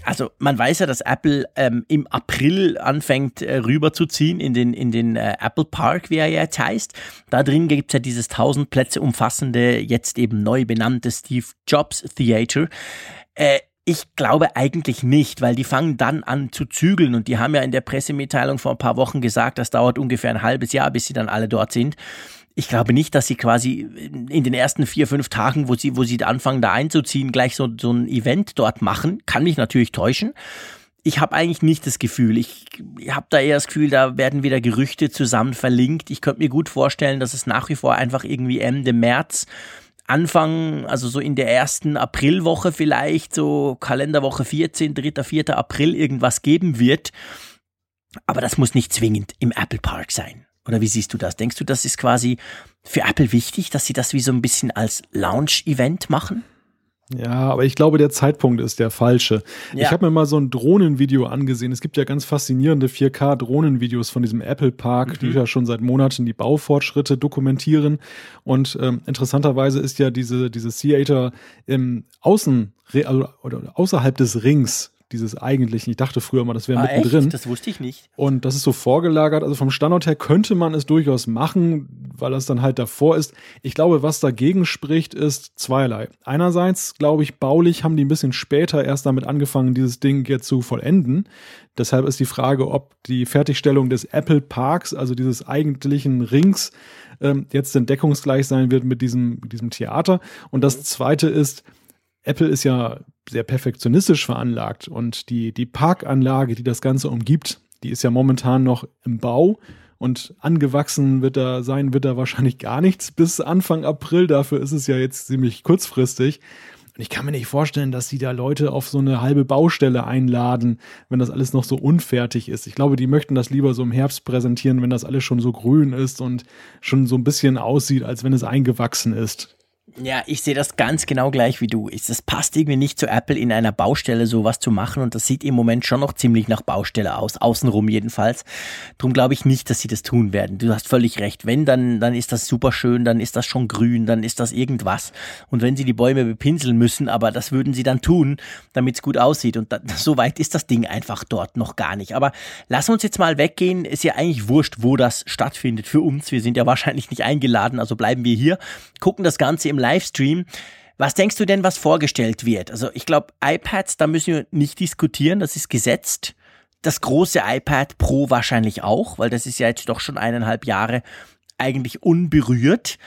Also man weiß ja, dass Apple ähm, im April anfängt äh, rüberzuziehen in den, in den äh, Apple Park, wie er jetzt heißt. Da drin gibt es ja dieses 1000 Plätze umfassende, jetzt eben neu benannte Steve Jobs Theater. Äh, ich glaube eigentlich nicht, weil die fangen dann an zu zügeln und die haben ja in der Pressemitteilung vor ein paar Wochen gesagt, das dauert ungefähr ein halbes Jahr, bis sie dann alle dort sind. Ich glaube nicht, dass sie quasi in den ersten vier, fünf Tagen, wo sie, wo sie anfangen, da einzuziehen, gleich so, so ein Event dort machen. Kann mich natürlich täuschen. Ich habe eigentlich nicht das Gefühl. Ich habe da eher das Gefühl, da werden wieder Gerüchte zusammen verlinkt. Ich könnte mir gut vorstellen, dass es nach wie vor einfach irgendwie Ende März Anfang, also so in der ersten Aprilwoche vielleicht, so Kalenderwoche 14, 3., 4. April irgendwas geben wird. Aber das muss nicht zwingend im Apple Park sein. Oder wie siehst du das? Denkst du, das ist quasi für Apple wichtig, dass sie das wie so ein bisschen als Launch-Event machen? Ja, aber ich glaube, der Zeitpunkt ist der falsche. Ja. Ich habe mir mal so ein Drohnenvideo angesehen. Es gibt ja ganz faszinierende 4K-Drohnenvideos von diesem Apple Park, mhm. die ja schon seit Monaten die Baufortschritte dokumentieren. Und ähm, interessanterweise ist ja diese, diese Theater im Außen, also, oder außerhalb des Rings dieses eigentlichen. Ich dachte früher mal, das wäre ah, mittendrin. Echt? Das wusste ich nicht. Und das ist so vorgelagert. Also vom Standort her könnte man es durchaus machen, weil das dann halt davor ist. Ich glaube, was dagegen spricht, ist zweierlei. Einerseits, glaube ich, baulich haben die ein bisschen später erst damit angefangen, dieses Ding jetzt zu vollenden. Deshalb ist die Frage, ob die Fertigstellung des Apple Parks, also dieses eigentlichen Rings, ähm, jetzt denn deckungsgleich sein wird mit diesem, mit diesem Theater. Und das zweite ist, Apple ist ja sehr perfektionistisch veranlagt und die, die Parkanlage, die das Ganze umgibt, die ist ja momentan noch im Bau und angewachsen wird da sein, wird da wahrscheinlich gar nichts bis Anfang April. Dafür ist es ja jetzt ziemlich kurzfristig. Und ich kann mir nicht vorstellen, dass sie da Leute auf so eine halbe Baustelle einladen, wenn das alles noch so unfertig ist. Ich glaube, die möchten das lieber so im Herbst präsentieren, wenn das alles schon so grün ist und schon so ein bisschen aussieht, als wenn es eingewachsen ist. Ja, ich sehe das ganz genau gleich wie du. Es passt irgendwie nicht zu Apple in einer Baustelle sowas zu machen und das sieht im Moment schon noch ziemlich nach Baustelle aus, außenrum jedenfalls. Drum glaube ich nicht, dass sie das tun werden. Du hast völlig recht. Wenn, dann, dann ist das super schön, dann ist das schon grün, dann ist das irgendwas. Und wenn sie die Bäume bepinseln müssen, aber das würden sie dann tun, damit es gut aussieht. Und da, so weit ist das Ding einfach dort noch gar nicht. Aber lass uns jetzt mal weggehen. Ist ja eigentlich wurscht, wo das stattfindet für uns. Wir sind ja wahrscheinlich nicht eingeladen, also bleiben wir hier, gucken das Ganze im Livestream. Was denkst du denn, was vorgestellt wird? Also ich glaube, iPads, da müssen wir nicht diskutieren, das ist gesetzt. Das große iPad Pro wahrscheinlich auch, weil das ist ja jetzt doch schon eineinhalb Jahre eigentlich unberührt.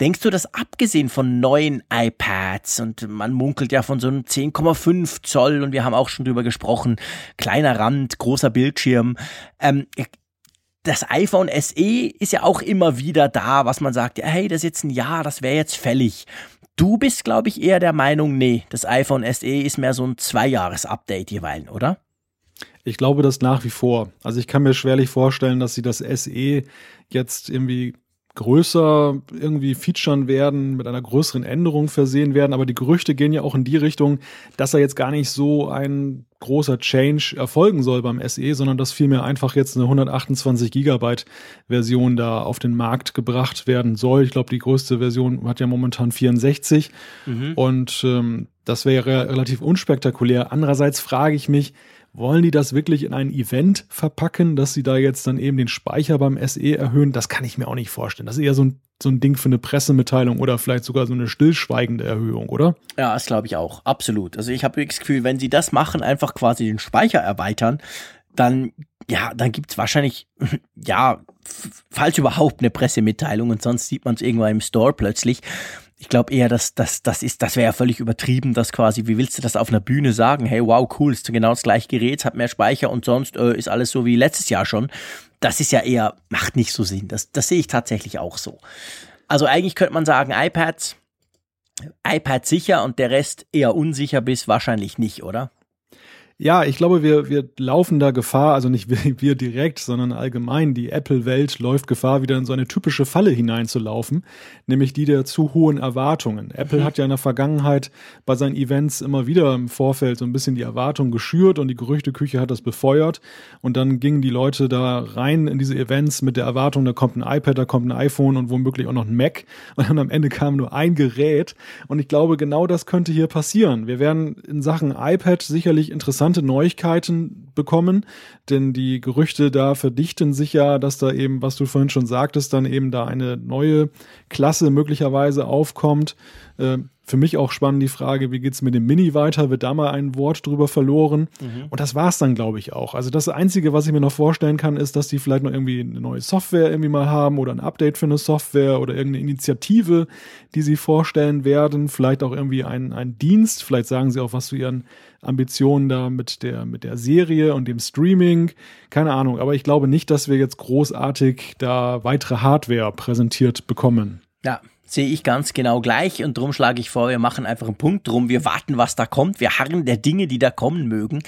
Denkst du, dass abgesehen von neuen iPads und man munkelt ja von so einem 10,5 Zoll und wir haben auch schon drüber gesprochen, kleiner Rand, großer Bildschirm, ähm, das iPhone SE ist ja auch immer wieder da, was man sagt, hey, das ist jetzt ein Jahr, das wäre jetzt fällig. Du bist, glaube ich, eher der Meinung, nee, das iPhone SE ist mehr so ein Zweijahres-Update jeweils, oder? Ich glaube das nach wie vor. Also ich kann mir schwerlich vorstellen, dass sie das SE jetzt irgendwie größer irgendwie featuren werden, mit einer größeren Änderung versehen werden. Aber die Gerüchte gehen ja auch in die Richtung, dass er jetzt gar nicht so ein großer Change erfolgen soll beim SE, sondern dass vielmehr einfach jetzt eine 128 Gigabyte Version da auf den Markt gebracht werden soll. Ich glaube, die größte Version hat ja momentan 64 mhm. und ähm, das wäre relativ unspektakulär. Andererseits frage ich mich, wollen die das wirklich in ein Event verpacken, dass sie da jetzt dann eben den Speicher beim SE erhöhen? Das kann ich mir auch nicht vorstellen. Das ist eher so ein, so ein Ding für eine Pressemitteilung oder vielleicht sogar so eine stillschweigende Erhöhung, oder? Ja, das glaube ich auch. Absolut. Also ich habe das Gefühl, wenn sie das machen, einfach quasi den Speicher erweitern, dann, ja, dann gibt's wahrscheinlich, ja, falls überhaupt eine Pressemitteilung und sonst sieht man es irgendwo im Store plötzlich. Ich glaube eher, dass das, das ist, das wäre ja völlig übertrieben, das quasi, wie willst du das auf einer Bühne sagen? Hey, wow, cool, ist genau das gleiche Gerät, hat mehr Speicher und sonst äh, ist alles so wie letztes Jahr schon. Das ist ja eher, macht nicht so Sinn. Das, das sehe ich tatsächlich auch so. Also eigentlich könnte man sagen, iPads, iPad sicher und der Rest eher unsicher bis wahrscheinlich nicht, oder? Ja, ich glaube, wir, wir laufen da Gefahr, also nicht wir, wir direkt, sondern allgemein die Apple-Welt läuft Gefahr, wieder in so eine typische Falle hineinzulaufen, nämlich die der zu hohen Erwartungen. Apple mhm. hat ja in der Vergangenheit bei seinen Events immer wieder im Vorfeld so ein bisschen die Erwartung geschürt und die Gerüchteküche hat das befeuert und dann gingen die Leute da rein in diese Events mit der Erwartung, da kommt ein iPad, da kommt ein iPhone und womöglich auch noch ein Mac und dann am Ende kam nur ein Gerät und ich glaube, genau das könnte hier passieren. Wir werden in Sachen iPad sicherlich interessant interessante Neuigkeiten bekommen, denn die Gerüchte da verdichten sich ja, dass da eben, was du vorhin schon sagtest, dann eben da eine neue Klasse möglicherweise aufkommt. Äh, für mich auch spannend die Frage, wie geht's mit dem Mini weiter? Wird da mal ein Wort drüber verloren? Mhm. Und das war's dann, glaube ich, auch. Also das Einzige, was ich mir noch vorstellen kann, ist, dass die vielleicht noch irgendwie eine neue Software irgendwie mal haben oder ein Update für eine Software oder irgendeine Initiative, die sie vorstellen werden. Vielleicht auch irgendwie ein, ein Dienst. Vielleicht sagen sie auch was zu ihren Ambitionen da mit der, mit der Serie und dem Streaming. Keine Ahnung. Aber ich glaube nicht, dass wir jetzt großartig da weitere Hardware präsentiert bekommen. Ja, sehe ich ganz genau gleich und darum schlage ich vor, wir machen einfach einen Punkt drum, wir warten, was da kommt, wir harren der Dinge, die da kommen mögen.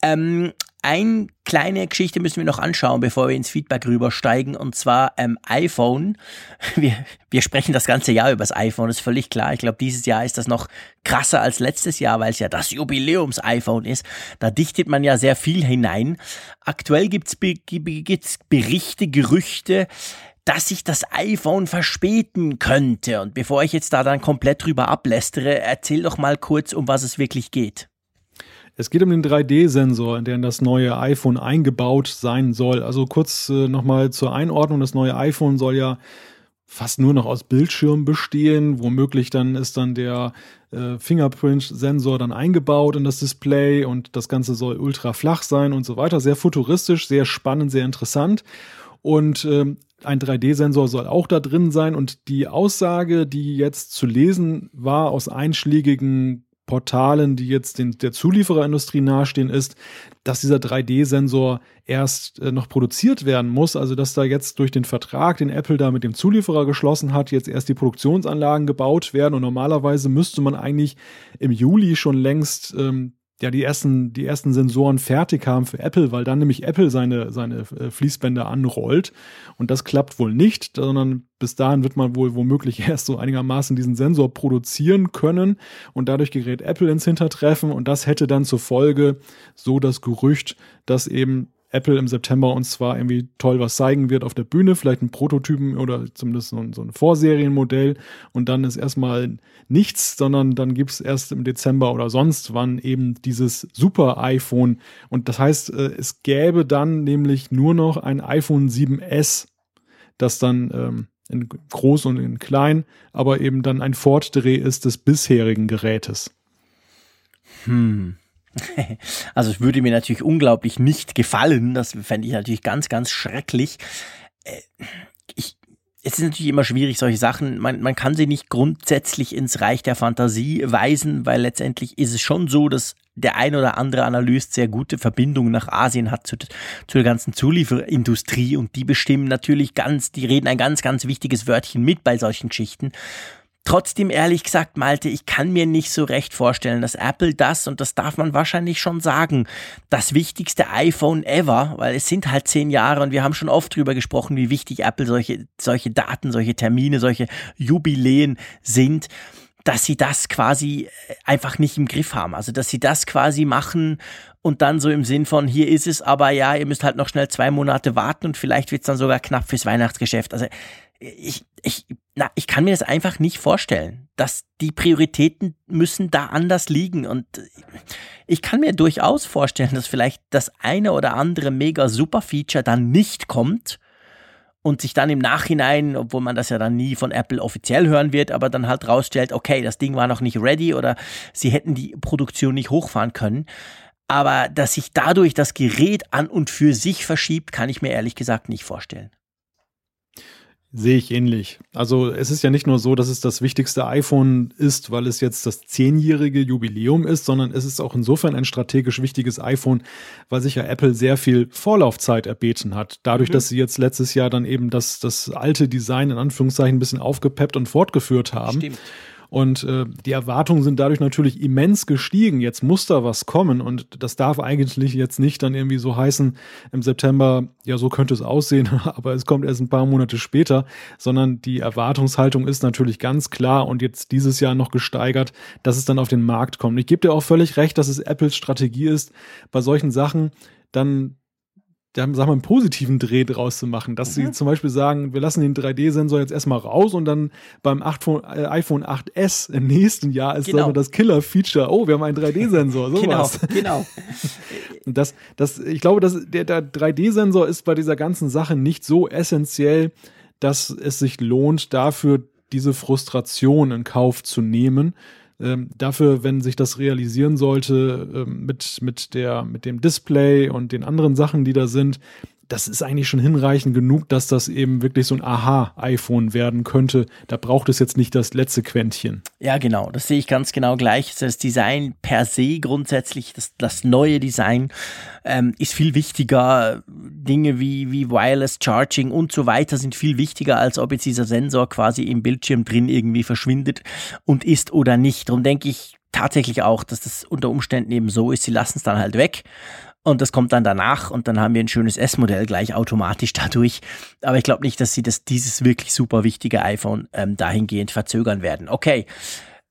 Ähm, eine kleine Geschichte müssen wir noch anschauen, bevor wir ins Feedback rübersteigen, und zwar ähm, iPhone. Wir, wir sprechen das ganze Jahr über das iPhone, ist völlig klar. Ich glaube, dieses Jahr ist das noch krasser als letztes Jahr, weil es ja das Jubiläums-iPhone ist. Da dichtet man ja sehr viel hinein. Aktuell gibt's, Be gibt's Berichte, Gerüchte, dass sich das iPhone verspäten könnte. Und bevor ich jetzt da dann komplett drüber ablästere, erzähl doch mal kurz, um was es wirklich geht. Es geht um den 3D-Sensor, in den das neue iPhone eingebaut sein soll. Also kurz äh, nochmal zur Einordnung. Das neue iPhone soll ja fast nur noch aus Bildschirm bestehen. Womöglich dann ist dann der äh, Fingerprint-Sensor dann eingebaut in das Display und das Ganze soll ultra flach sein und so weiter. Sehr futuristisch, sehr spannend, sehr interessant. Und ähm, ein 3D-Sensor soll auch da drin sein. Und die Aussage, die jetzt zu lesen war aus einschlägigen Portalen, die jetzt den, der Zuliefererindustrie nahestehen, ist, dass dieser 3D-Sensor erst äh, noch produziert werden muss. Also dass da jetzt durch den Vertrag, den Apple da mit dem Zulieferer geschlossen hat, jetzt erst die Produktionsanlagen gebaut werden. Und normalerweise müsste man eigentlich im Juli schon längst ähm, ja die ersten, die ersten Sensoren fertig haben für Apple, weil dann nämlich Apple seine, seine äh, Fließbänder anrollt. Und das klappt wohl nicht, sondern bis dahin wird man wohl womöglich erst so einigermaßen diesen Sensor produzieren können. Und dadurch gerät Apple ins Hintertreffen. Und das hätte dann zur Folge so das Gerücht, dass eben Apple im September uns zwar irgendwie toll was zeigen wird auf der Bühne, vielleicht ein Prototypen oder zumindest so ein, so ein Vorserienmodell und dann ist erstmal nichts, sondern dann gibt es erst im Dezember oder sonst wann eben dieses Super iPhone und das heißt, äh, es gäbe dann nämlich nur noch ein iPhone 7S, das dann ähm, in groß und in klein, aber eben dann ein Fortdreh ist des bisherigen Gerätes. Hm. Also es würde mir natürlich unglaublich nicht gefallen. Das fände ich natürlich ganz, ganz schrecklich. Äh, ich, es ist natürlich immer schwierig, solche Sachen. Man, man kann sie nicht grundsätzlich ins Reich der Fantasie weisen, weil letztendlich ist es schon so, dass der ein oder andere Analyst sehr gute Verbindungen nach Asien hat zu, zu der ganzen Zulieferindustrie und die bestimmen natürlich ganz, die reden ein ganz, ganz wichtiges Wörtchen mit bei solchen Geschichten. Trotzdem ehrlich gesagt, Malte, ich kann mir nicht so recht vorstellen, dass Apple das, und das darf man wahrscheinlich schon sagen, das wichtigste iPhone ever, weil es sind halt zehn Jahre und wir haben schon oft drüber gesprochen, wie wichtig Apple solche, solche Daten, solche Termine, solche Jubiläen sind, dass sie das quasi äh, einfach nicht im Griff haben. Also, dass sie das quasi machen und dann so im Sinn von, hier ist es, aber ja, ihr müsst halt noch schnell zwei Monate warten und vielleicht wird es dann sogar knapp fürs Weihnachtsgeschäft. Also, ich, ich, na, ich kann mir das einfach nicht vorstellen, dass die Prioritäten müssen da anders liegen und ich kann mir durchaus vorstellen, dass vielleicht das eine oder andere mega super Feature dann nicht kommt und sich dann im Nachhinein, obwohl man das ja dann nie von Apple offiziell hören wird, aber dann halt rausstellt, okay, das Ding war noch nicht ready oder sie hätten die Produktion nicht hochfahren können. Aber dass sich dadurch das Gerät an und für sich verschiebt, kann ich mir ehrlich gesagt nicht vorstellen. Sehe ich ähnlich. Also es ist ja nicht nur so, dass es das wichtigste iPhone ist, weil es jetzt das zehnjährige Jubiläum ist, sondern es ist auch insofern ein strategisch wichtiges iPhone, weil sich ja Apple sehr viel Vorlaufzeit erbeten hat. Dadurch, mhm. dass sie jetzt letztes Jahr dann eben das, das alte Design in Anführungszeichen ein bisschen aufgepeppt und fortgeführt haben. Stimmt. Und äh, die Erwartungen sind dadurch natürlich immens gestiegen. Jetzt muss da was kommen und das darf eigentlich jetzt nicht dann irgendwie so heißen im September, ja, so könnte es aussehen, aber es kommt erst ein paar Monate später, sondern die Erwartungshaltung ist natürlich ganz klar und jetzt dieses Jahr noch gesteigert, dass es dann auf den Markt kommt. Ich gebe dir auch völlig recht, dass es Apples Strategie ist, bei solchen Sachen dann da sagen wir, einen positiven Dreh draus zu machen, dass mhm. sie zum Beispiel sagen, wir lassen den 3D-Sensor jetzt erstmal raus und dann beim 8, äh, iPhone 8S im nächsten Jahr ist genau. das Killer-Feature. Oh, wir haben einen 3D-Sensor. Sowas. genau, genau. und das, das, ich glaube, dass der, der 3D-Sensor ist bei dieser ganzen Sache nicht so essentiell, dass es sich lohnt, dafür diese Frustration in Kauf zu nehmen ähm, dafür, wenn sich das realisieren sollte ähm, mit, mit, der, mit dem Display und den anderen Sachen, die da sind, das ist eigentlich schon hinreichend genug, dass das eben wirklich so ein Aha-iPhone werden könnte. Da braucht es jetzt nicht das letzte Quäntchen. Ja, genau. Das sehe ich ganz genau gleich. Das Design per se grundsätzlich, das, das neue Design ähm, ist viel wichtiger. Dinge wie, wie Wireless Charging und so weiter sind viel wichtiger, als ob jetzt dieser Sensor quasi im Bildschirm drin irgendwie verschwindet und ist oder nicht. Darum denke ich tatsächlich auch, dass das unter Umständen eben so ist. Sie lassen es dann halt weg und das kommt dann danach und dann haben wir ein schönes S-Modell gleich automatisch dadurch. Aber ich glaube nicht, dass sie das, dieses wirklich super wichtige iPhone ähm, dahingehend verzögern werden. Okay.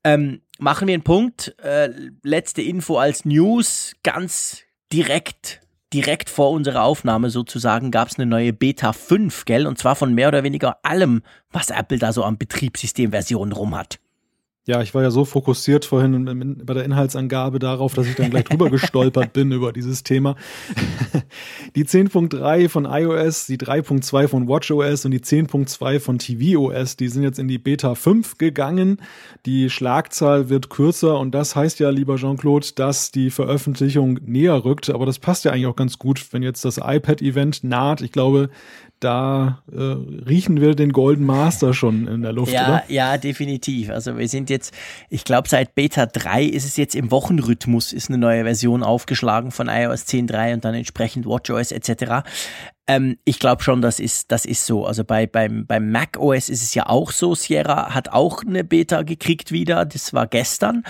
Ähm, machen wir einen Punkt. Äh, letzte Info als News. Ganz direkt, direkt vor unserer Aufnahme sozusagen gab es eine neue Beta 5, gell? Und zwar von mehr oder weniger allem, was Apple da so an Betriebssystemversionen rum hat. Ja, ich war ja so fokussiert vorhin bei der Inhaltsangabe darauf, dass ich dann gleich drüber gestolpert bin über dieses Thema. Die 10.3 von iOS, die 3.2 von WatchOS und die 10.2 von tvOS, die sind jetzt in die Beta 5 gegangen. Die Schlagzahl wird kürzer und das heißt ja, lieber Jean-Claude, dass die Veröffentlichung näher rückt. Aber das passt ja eigentlich auch ganz gut, wenn jetzt das iPad-Event naht. Ich glaube, da äh, riechen wir den Golden Master schon in der Luft, ja, oder? Ja, definitiv. Also wir sind jetzt, ich glaube seit Beta 3 ist es jetzt im Wochenrhythmus, ist eine neue Version aufgeschlagen von iOS 10.3 und dann entsprechend WatchOS etc. Ähm, ich glaube schon, das ist, das ist so. Also bei, beim, beim Mac OS ist es ja auch so. Sierra hat auch eine Beta gekriegt wieder. Das war gestern.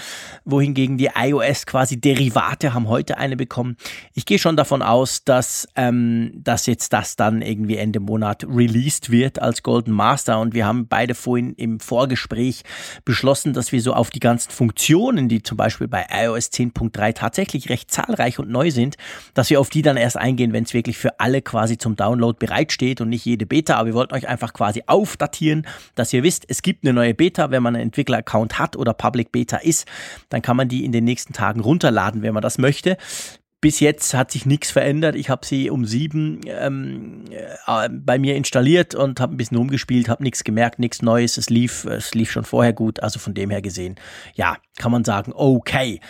Wohingegen die iOS quasi Derivate haben heute eine bekommen. Ich gehe schon davon aus, dass, ähm, dass jetzt das dann irgendwie Ende Monat released wird als Golden Master. Und wir haben beide vorhin im Vorgespräch beschlossen, dass wir so auf die ganzen Funktionen, die zum Beispiel bei iOS 10.3 tatsächlich recht zahlreich und neu sind, dass wir auf die dann erst eingehen, wenn es wirklich für alle quasi zum Download bereitsteht und nicht jede Beta. Aber wir wollten euch einfach quasi aufdatieren, dass ihr wisst, es gibt eine neue Beta. Wenn man einen Entwickler-Account hat oder Public Beta ist, dann kann man die in den nächsten Tagen runterladen, wenn man das möchte. Bis jetzt hat sich nichts verändert. Ich habe sie um sieben ähm, äh, bei mir installiert und habe ein bisschen rumgespielt, habe nichts gemerkt, nichts Neues. Es lief, es lief schon vorher gut. Also von dem her gesehen, ja, kann man sagen, okay.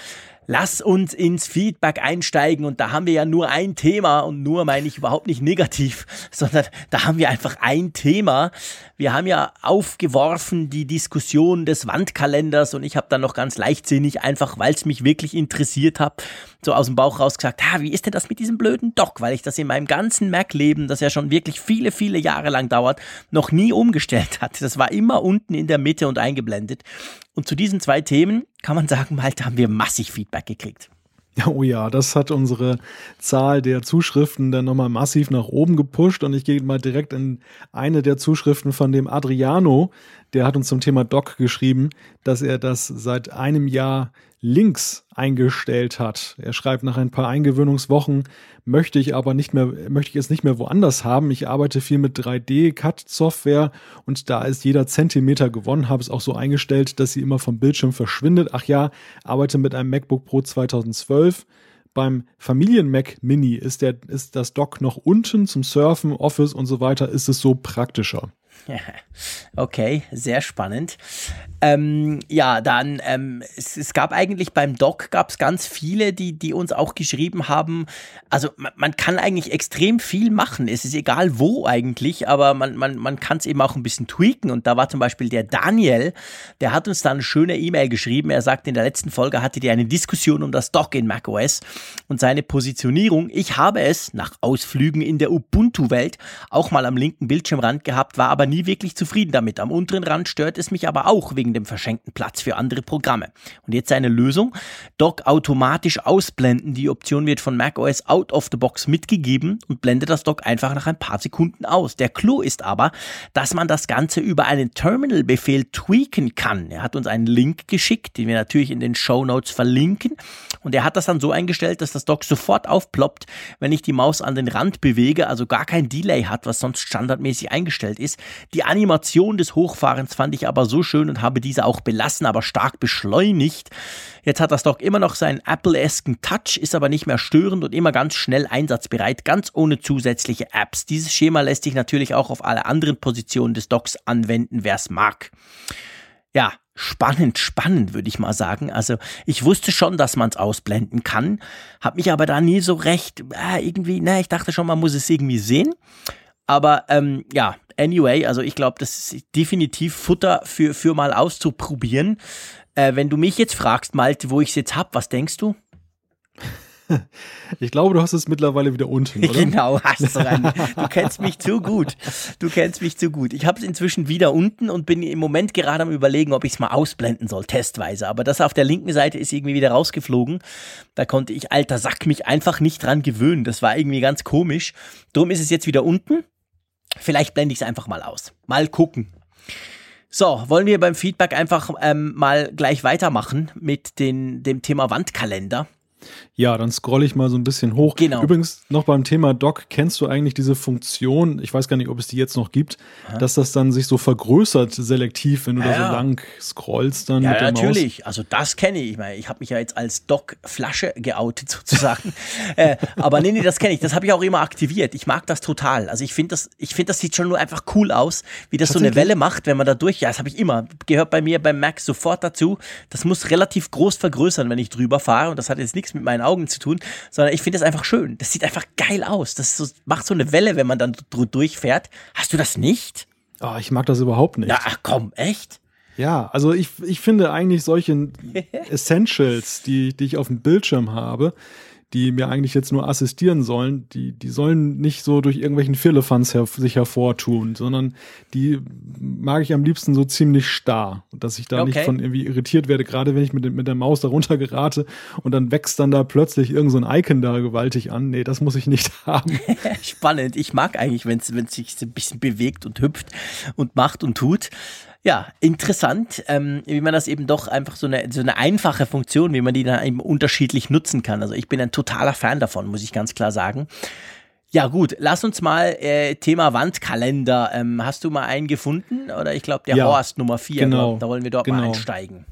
Lass uns ins Feedback einsteigen und da haben wir ja nur ein Thema und nur meine ich überhaupt nicht negativ, sondern da haben wir einfach ein Thema. Wir haben ja aufgeworfen die Diskussion des Wandkalenders und ich habe dann noch ganz leichtsinnig, einfach weil es mich wirklich interessiert hat, so aus dem Bauch raus gesagt, ha, wie ist denn das mit diesem blöden Dock? Weil ich das in meinem ganzen Mac-Leben, das ja schon wirklich viele, viele Jahre lang dauert, noch nie umgestellt hatte. Das war immer unten in der Mitte und eingeblendet. Und zu diesen zwei Themen kann man sagen, halt haben wir massig Feedback gekriegt. Oh ja, das hat unsere Zahl der Zuschriften dann nochmal massiv nach oben gepusht und ich gehe mal direkt in eine der Zuschriften von dem Adriano, der hat uns zum Thema Doc geschrieben, dass er das seit einem Jahr links eingestellt hat. Er schreibt, nach ein paar Eingewöhnungswochen möchte ich aber nicht mehr, möchte ich es nicht mehr woanders haben. Ich arbeite viel mit 3D-Cut-Software und da ist jeder Zentimeter gewonnen, habe es auch so eingestellt, dass sie immer vom Bildschirm verschwindet. Ach ja, arbeite mit einem MacBook Pro 2012. Beim Familien-Mac Mini ist, der, ist das Dock noch unten zum Surfen, Office und so weiter, ist es so praktischer. Okay, sehr spannend. Ähm, ja, dann, ähm, es, es, gab eigentlich beim Doc gab es ganz viele, die, die uns auch geschrieben haben. Also man, man, kann eigentlich extrem viel machen. Es ist egal wo eigentlich, aber man, man, man kann es eben auch ein bisschen tweaken. Und da war zum Beispiel der Daniel, der hat uns da eine schöne E-Mail geschrieben. Er sagt, in der letzten Folge hattet ihr eine Diskussion um das Dock in macOS und seine Positionierung. Ich habe es nach Ausflügen in der Ubuntu-Welt auch mal am linken Bildschirmrand gehabt, war aber nie wirklich zufrieden damit. Am unteren Rand stört es mich aber auch wegen dem verschenkten Platz für andere Programme. Und jetzt eine Lösung. Dock automatisch ausblenden. Die Option wird von macOS out of the box mitgegeben und blendet das Dock einfach nach ein paar Sekunden aus. Der Clou ist aber, dass man das Ganze über einen Terminal-Befehl tweaken kann. Er hat uns einen Link geschickt, den wir natürlich in den Show Notes verlinken. Und er hat das dann so eingestellt, dass das Dock sofort aufploppt, wenn ich die Maus an den Rand bewege, also gar kein Delay hat, was sonst standardmäßig eingestellt ist. Die Animation des Hochfahrens fand ich aber so schön und habe diese auch belassen, aber stark beschleunigt. Jetzt hat das Dock immer noch seinen Apple-esken Touch, ist aber nicht mehr störend und immer ganz schnell einsatzbereit, ganz ohne zusätzliche Apps. Dieses Schema lässt sich natürlich auch auf alle anderen Positionen des Docks anwenden, wer es mag. Ja, spannend, spannend, würde ich mal sagen. Also ich wusste schon, dass man es ausblenden kann, habe mich aber da nie so recht äh, irgendwie, na, ich dachte schon, man muss es irgendwie sehen. Aber ähm, ja, anyway, also ich glaube, das ist definitiv Futter für, für mal auszuprobieren. Äh, wenn du mich jetzt fragst, Malte, wo ich es jetzt hab, was denkst du? Ich glaube, du hast es mittlerweile wieder unten, oder? Genau, hast du rein. Du kennst mich zu gut. Du kennst mich zu gut. Ich habe es inzwischen wieder unten und bin im Moment gerade am überlegen, ob ich es mal ausblenden soll, testweise. Aber das auf der linken Seite ist irgendwie wieder rausgeflogen. Da konnte ich, alter Sack, mich einfach nicht dran gewöhnen. Das war irgendwie ganz komisch. Darum ist es jetzt wieder unten. Vielleicht blende ich es einfach mal aus. Mal gucken. So, wollen wir beim Feedback einfach ähm, mal gleich weitermachen mit den, dem Thema Wandkalender? Ja, dann scrolle ich mal so ein bisschen hoch. Genau. Übrigens, noch beim Thema Doc, kennst du eigentlich diese Funktion, ich weiß gar nicht, ob es die jetzt noch gibt, Aha. dass das dann sich so vergrößert selektiv, wenn du ja, da so lang scrollst dann ja, mit der natürlich. Maus? Also das kenne ich. Ich meine, ich habe mich ja jetzt als Doc-Flasche geoutet sozusagen. äh, aber nee, nee, das kenne ich. Das habe ich auch immer aktiviert. Ich mag das total. Also ich finde das, ich finde das sieht schon nur einfach cool aus, wie das so eine Welle macht, wenn man da durch, ja, das habe ich immer. Gehört bei mir beim Mac sofort dazu. Das muss relativ groß vergrößern, wenn ich drüber fahre und das hat jetzt nichts mit meinen Augen zu tun, sondern ich finde es einfach schön. Das sieht einfach geil aus. Das so, macht so eine Welle, wenn man dann durchfährt. Hast du das nicht? Oh, ich mag das überhaupt nicht. Ja, ach komm, echt? Ja, also ich, ich finde eigentlich solche Essentials, die, die ich auf dem Bildschirm habe, die mir eigentlich jetzt nur assistieren sollen, die, die sollen nicht so durch irgendwelchen Firlefanz her sich hervortun, sondern die mag ich am liebsten so ziemlich starr, dass ich da okay. nicht von irgendwie irritiert werde, gerade wenn ich mit, mit der Maus darunter gerate und dann wächst dann da plötzlich irgend so ein Icon da gewaltig an. Nee, das muss ich nicht haben. Spannend. Ich mag eigentlich, wenn es sich ein bisschen bewegt und hüpft und macht und tut. Ja, interessant, ähm, wie man das eben doch einfach so eine, so eine einfache Funktion, wie man die dann eben unterschiedlich nutzen kann. Also ich bin ein totaler Fan davon, muss ich ganz klar sagen. Ja gut, lass uns mal äh, Thema Wandkalender. Ähm, hast du mal einen gefunden? Oder ich glaube der ja, Horst Nummer 4, genau, da wollen wir dort genau. mal einsteigen.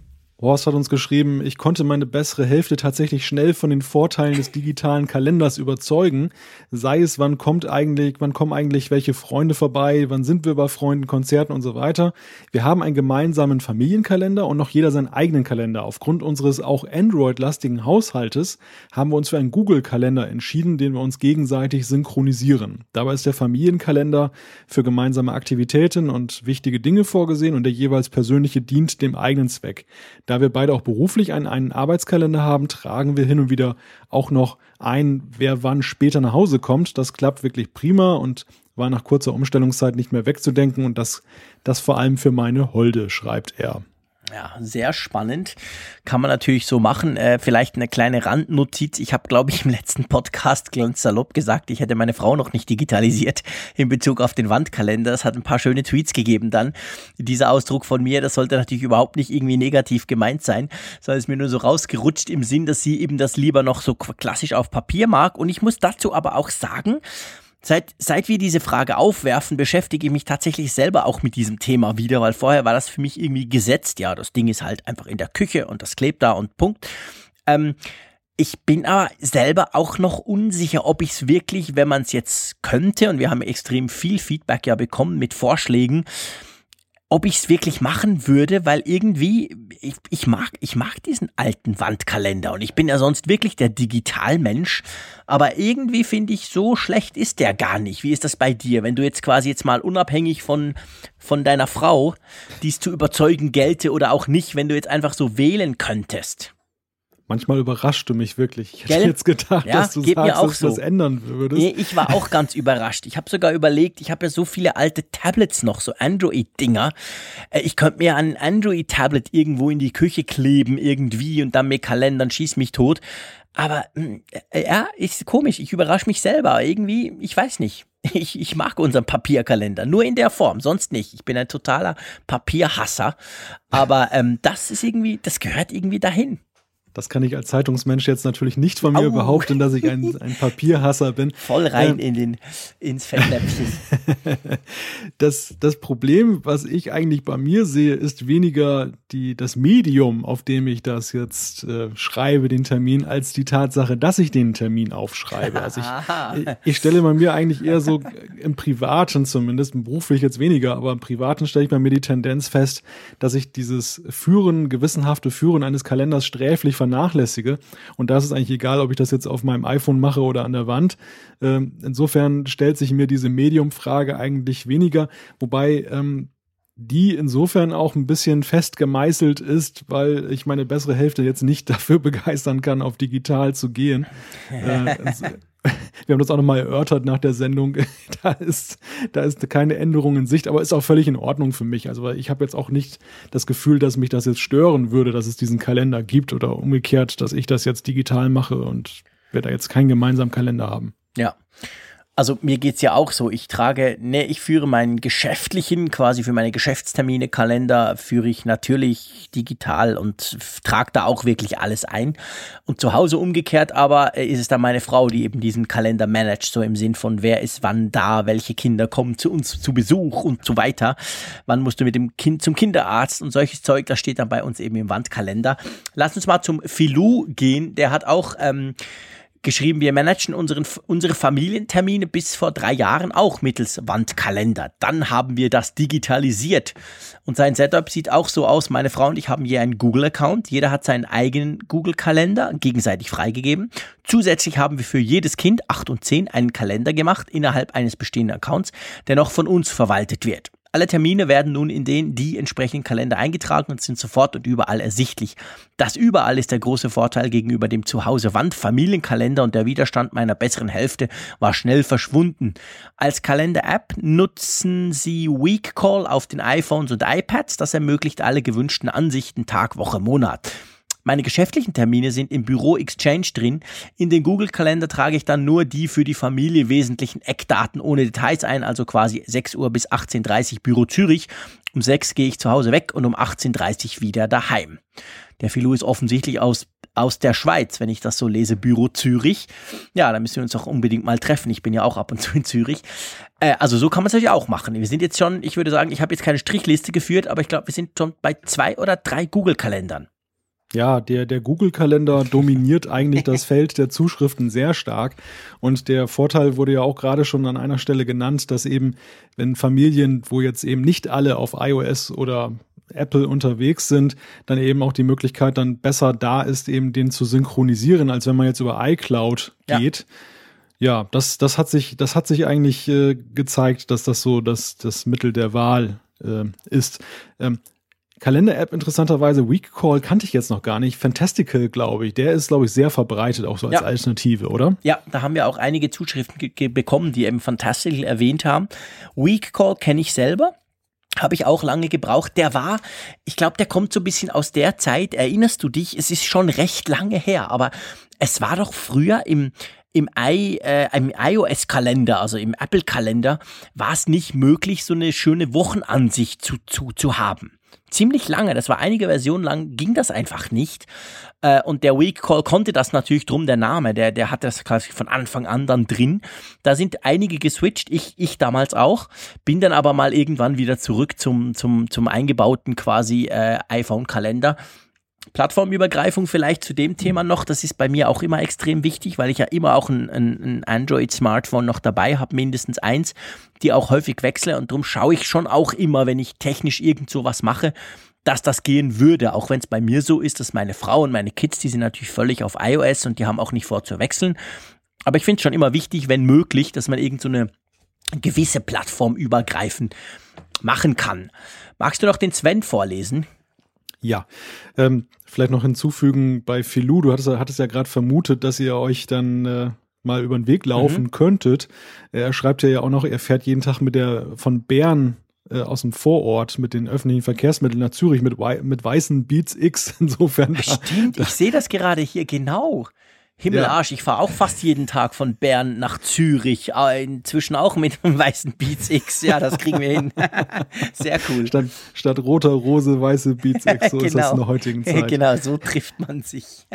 Horst hat uns geschrieben, ich konnte meine bessere Hälfte tatsächlich schnell von den Vorteilen des digitalen Kalenders überzeugen. Sei es, wann kommt eigentlich, wann kommen eigentlich welche Freunde vorbei, wann sind wir bei Freunden, Konzerten und so weiter. Wir haben einen gemeinsamen Familienkalender und noch jeder seinen eigenen Kalender. Aufgrund unseres auch Android-lastigen Haushaltes haben wir uns für einen Google-Kalender entschieden, den wir uns gegenseitig synchronisieren. Dabei ist der Familienkalender für gemeinsame Aktivitäten und wichtige Dinge vorgesehen und der jeweils persönliche dient dem eigenen Zweck. Da wir beide auch beruflich einen, einen Arbeitskalender haben, tragen wir hin und wieder auch noch ein, wer wann später nach Hause kommt. Das klappt wirklich prima und war nach kurzer Umstellungszeit nicht mehr wegzudenken und das, das vor allem für meine Holde, schreibt er. Ja, sehr spannend. Kann man natürlich so machen. Äh, vielleicht eine kleine Randnotiz. Ich habe, glaube ich, im letzten Podcast ganz salopp gesagt, ich hätte meine Frau noch nicht digitalisiert in Bezug auf den Wandkalender. Es hat ein paar schöne Tweets gegeben dann. Dieser Ausdruck von mir, das sollte natürlich überhaupt nicht irgendwie negativ gemeint sein, sondern ist mir nur so rausgerutscht im Sinn, dass sie eben das lieber noch so klassisch auf Papier mag. Und ich muss dazu aber auch sagen, Seit, seit wir diese Frage aufwerfen, beschäftige ich mich tatsächlich selber auch mit diesem Thema wieder, weil vorher war das für mich irgendwie gesetzt. Ja, das Ding ist halt einfach in der Küche und das klebt da und Punkt. Ähm, ich bin aber selber auch noch unsicher, ob ich es wirklich, wenn man es jetzt könnte, und wir haben extrem viel Feedback ja bekommen mit Vorschlägen, ob ich es wirklich machen würde, weil irgendwie, ich, ich, mag, ich mag diesen alten Wandkalender und ich bin ja sonst wirklich der Digitalmensch, aber irgendwie finde ich, so schlecht ist der gar nicht. Wie ist das bei dir, wenn du jetzt quasi jetzt mal unabhängig von, von deiner Frau dies zu überzeugen gelte oder auch nicht, wenn du jetzt einfach so wählen könntest? Manchmal überrascht du mich wirklich. Ich hätte Gell? jetzt gedacht, ja, dass du sagst, mir auch dass so. das ändern würdest. Nee, ich war auch ganz überrascht. Ich habe sogar überlegt, ich habe ja so viele alte Tablets noch, so Android-Dinger. Äh, ich könnte mir ein Android-Tablet irgendwo in die Küche kleben irgendwie und dann mit Kalendern schieß mich tot. Aber hm, äh, ja, ist komisch. Ich überrasche mich selber. Irgendwie, ich weiß nicht. Ich, ich mag unseren Papierkalender, nur in der Form, sonst nicht. Ich bin ein totaler Papierhasser. Aber ähm, das ist irgendwie, das gehört irgendwie dahin. Das kann ich als Zeitungsmensch jetzt natürlich nicht von mir Au. behaupten, dass ich ein, ein Papierhasser bin. Voll rein ähm, in den, ins Fettnäpfchen. das, das Problem, was ich eigentlich bei mir sehe, ist weniger die, das Medium, auf dem ich das jetzt äh, schreibe, den Termin, als die Tatsache, dass ich den Termin aufschreibe. Also ich, ich stelle bei mir eigentlich eher so im Privaten zumindest, im beruflich jetzt weniger, aber im Privaten stelle ich bei mir die Tendenz fest, dass ich dieses Führen, gewissenhafte Führen eines Kalenders sträflich vernachlässige. Und da ist eigentlich egal, ob ich das jetzt auf meinem iPhone mache oder an der Wand. Ähm, insofern stellt sich mir diese Medium-Frage eigentlich weniger, wobei ähm, die insofern auch ein bisschen fest gemeißelt ist, weil ich meine bessere Hälfte jetzt nicht dafür begeistern kann, auf digital zu gehen. äh, wir haben das auch nochmal erörtert nach der Sendung. da ist, da ist keine Änderung in Sicht, aber ist auch völlig in Ordnung für mich. Also ich habe jetzt auch nicht das Gefühl, dass mich das jetzt stören würde, dass es diesen Kalender gibt oder umgekehrt, dass ich das jetzt digital mache und wir da jetzt keinen gemeinsamen Kalender haben. Ja. Also mir geht's ja auch so. Ich trage, ne, ich führe meinen geschäftlichen, quasi für meine Geschäftstermine, Kalender, führe ich natürlich digital und trage da auch wirklich alles ein. Und zu Hause umgekehrt aber äh, ist es dann meine Frau, die eben diesen Kalender managt, so im Sinn von wer ist wann da, welche Kinder kommen zu uns zu Besuch und so weiter. Wann musst du mit dem Kind zum Kinderarzt und solches Zeug, das steht dann bei uns eben im Wandkalender. Lass uns mal zum Filou gehen. Der hat auch ähm, geschrieben, wir managen unseren, unsere Familientermine bis vor drei Jahren auch mittels Wandkalender. Dann haben wir das digitalisiert. Und sein Setup sieht auch so aus. Meine Frau und ich haben hier einen Google-Account. Jeder hat seinen eigenen Google-Kalender gegenseitig freigegeben. Zusätzlich haben wir für jedes Kind, acht und zehn, einen Kalender gemacht innerhalb eines bestehenden Accounts, der noch von uns verwaltet wird. Alle Termine werden nun in den die entsprechenden Kalender eingetragen und sind sofort und überall ersichtlich. Das überall ist der große Vorteil gegenüber dem Zuhause-Wand-Familienkalender und der Widerstand meiner besseren Hälfte war schnell verschwunden. Als Kalender-App nutzen Sie Weekcall auf den iPhones und iPads. Das ermöglicht alle gewünschten Ansichten Tag, Woche, Monat. Meine geschäftlichen Termine sind im Büro Exchange drin. In den Google-Kalender trage ich dann nur die für die Familie wesentlichen Eckdaten ohne Details ein, also quasi 6 Uhr bis 18.30 Uhr Büro Zürich. Um 6 gehe ich zu Hause weg und um 18.30 Uhr wieder daheim. Der Filou ist offensichtlich aus, aus der Schweiz, wenn ich das so lese, Büro Zürich. Ja, da müssen wir uns auch unbedingt mal treffen. Ich bin ja auch ab und zu in Zürich. Äh, also so kann man es natürlich auch machen. Wir sind jetzt schon, ich würde sagen, ich habe jetzt keine Strichliste geführt, aber ich glaube, wir sind schon bei zwei oder drei Google-Kalendern. Ja, der, der Google-Kalender dominiert eigentlich das Feld der Zuschriften sehr stark. Und der Vorteil wurde ja auch gerade schon an einer Stelle genannt, dass eben, wenn Familien, wo jetzt eben nicht alle auf iOS oder Apple unterwegs sind, dann eben auch die Möglichkeit dann besser da ist, eben den zu synchronisieren, als wenn man jetzt über iCloud geht. Ja, ja das, das hat sich, das hat sich eigentlich äh, gezeigt, dass das so das, das Mittel der Wahl äh, ist. Ähm, Kalender-App interessanterweise, Weekcall kannte ich jetzt noch gar nicht. Fantastical, glaube ich. Der ist, glaube ich, sehr verbreitet, auch so als ja. Alternative, oder? Ja, da haben wir auch einige Zuschriften bekommen, die eben Fantastical erwähnt haben. Weekcall kenne ich selber. Habe ich auch lange gebraucht. Der war, ich glaube, der kommt so ein bisschen aus der Zeit. Erinnerst du dich? Es ist schon recht lange her, aber es war doch früher im, im, I, äh, im iOS-Kalender, also im Apple-Kalender, war es nicht möglich, so eine schöne Wochenansicht zu, zu, zu haben ziemlich lange, das war einige Versionen lang, ging das einfach nicht. Äh, und der Week Call konnte das natürlich drum, der Name, der, der hat das quasi von Anfang an dann drin. Da sind einige geswitcht, ich, ich damals auch, bin dann aber mal irgendwann wieder zurück zum, zum, zum eingebauten quasi äh, iPhone-Kalender Plattformübergreifung vielleicht zu dem Thema noch. Das ist bei mir auch immer extrem wichtig, weil ich ja immer auch ein, ein, Android-Smartphone noch dabei habe, mindestens eins, die auch häufig wechsle. Und darum schaue ich schon auch immer, wenn ich technisch irgend so was mache, dass das gehen würde, auch wenn es bei mir so ist, dass meine Frau und meine Kids, die sind natürlich völlig auf iOS und die haben auch nicht vor zu wechseln. Aber ich finde es schon immer wichtig, wenn möglich, dass man irgend so eine gewisse Plattform übergreifend machen kann. Magst du noch den Sven vorlesen? Ja, ähm, vielleicht noch hinzufügen bei Filou, du hattest, hattest ja gerade vermutet, dass ihr euch dann äh, mal über den Weg laufen mhm. könntet. Er schreibt ja auch noch, er fährt jeden Tag mit der von Bern äh, aus dem Vorort mit den öffentlichen Verkehrsmitteln nach Zürich mit, mit weißen Beats X. Insofern. Stimmt, da, ich sehe das gerade hier genau. Himmelarsch, ja. ich fahre auch fast jeden Tag von Bern nach Zürich, äh, inzwischen auch mit einem weißen Beats X. Ja, das kriegen wir hin. Sehr cool. Statt, statt roter Rose weiße Beats X, so genau. ist das in der heutigen Zeit. Genau, so trifft man sich.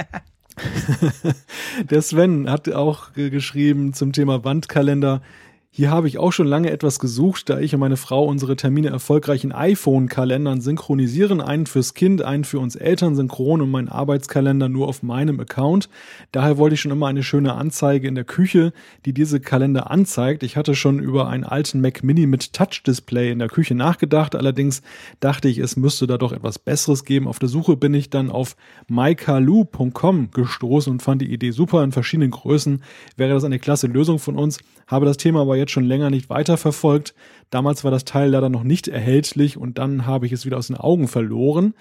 der Sven hat auch geschrieben zum Thema Wandkalender. Hier habe ich auch schon lange etwas gesucht, da ich und meine Frau unsere Termine erfolgreich in iPhone-Kalendern synchronisieren. Einen fürs Kind, einen für uns Eltern synchron und meinen Arbeitskalender nur auf meinem Account. Daher wollte ich schon immer eine schöne Anzeige in der Küche, die diese Kalender anzeigt. Ich hatte schon über einen alten Mac Mini mit Touch-Display in der Küche nachgedacht. Allerdings dachte ich, es müsste da doch etwas Besseres geben. Auf der Suche bin ich dann auf mykalu.com gestoßen und fand die Idee super. In verschiedenen Größen wäre das eine klasse Lösung von uns. Habe das Thema aber jetzt jetzt schon länger nicht weiterverfolgt. Damals war das Teil leider noch nicht erhältlich und dann habe ich es wieder aus den Augen verloren.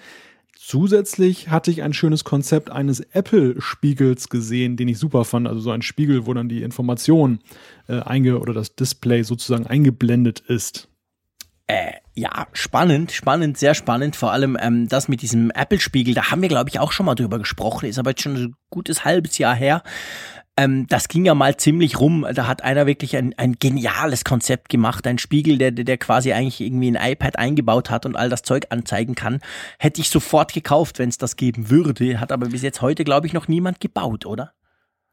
Zusätzlich hatte ich ein schönes Konzept eines Apple-Spiegels gesehen, den ich super fand. Also so ein Spiegel, wo dann die Information äh, einge oder das Display sozusagen eingeblendet ist. Äh, ja, spannend, spannend, sehr spannend. Vor allem ähm, das mit diesem Apple-Spiegel, da haben wir, glaube ich, auch schon mal drüber gesprochen. Ist aber jetzt schon ein gutes halbes Jahr her. Ähm, das ging ja mal ziemlich rum. Da hat einer wirklich ein, ein geniales Konzept gemacht. Ein Spiegel, der, der quasi eigentlich irgendwie ein iPad eingebaut hat und all das Zeug anzeigen kann. Hätte ich sofort gekauft, wenn es das geben würde. Hat aber bis jetzt heute, glaube ich, noch niemand gebaut, oder?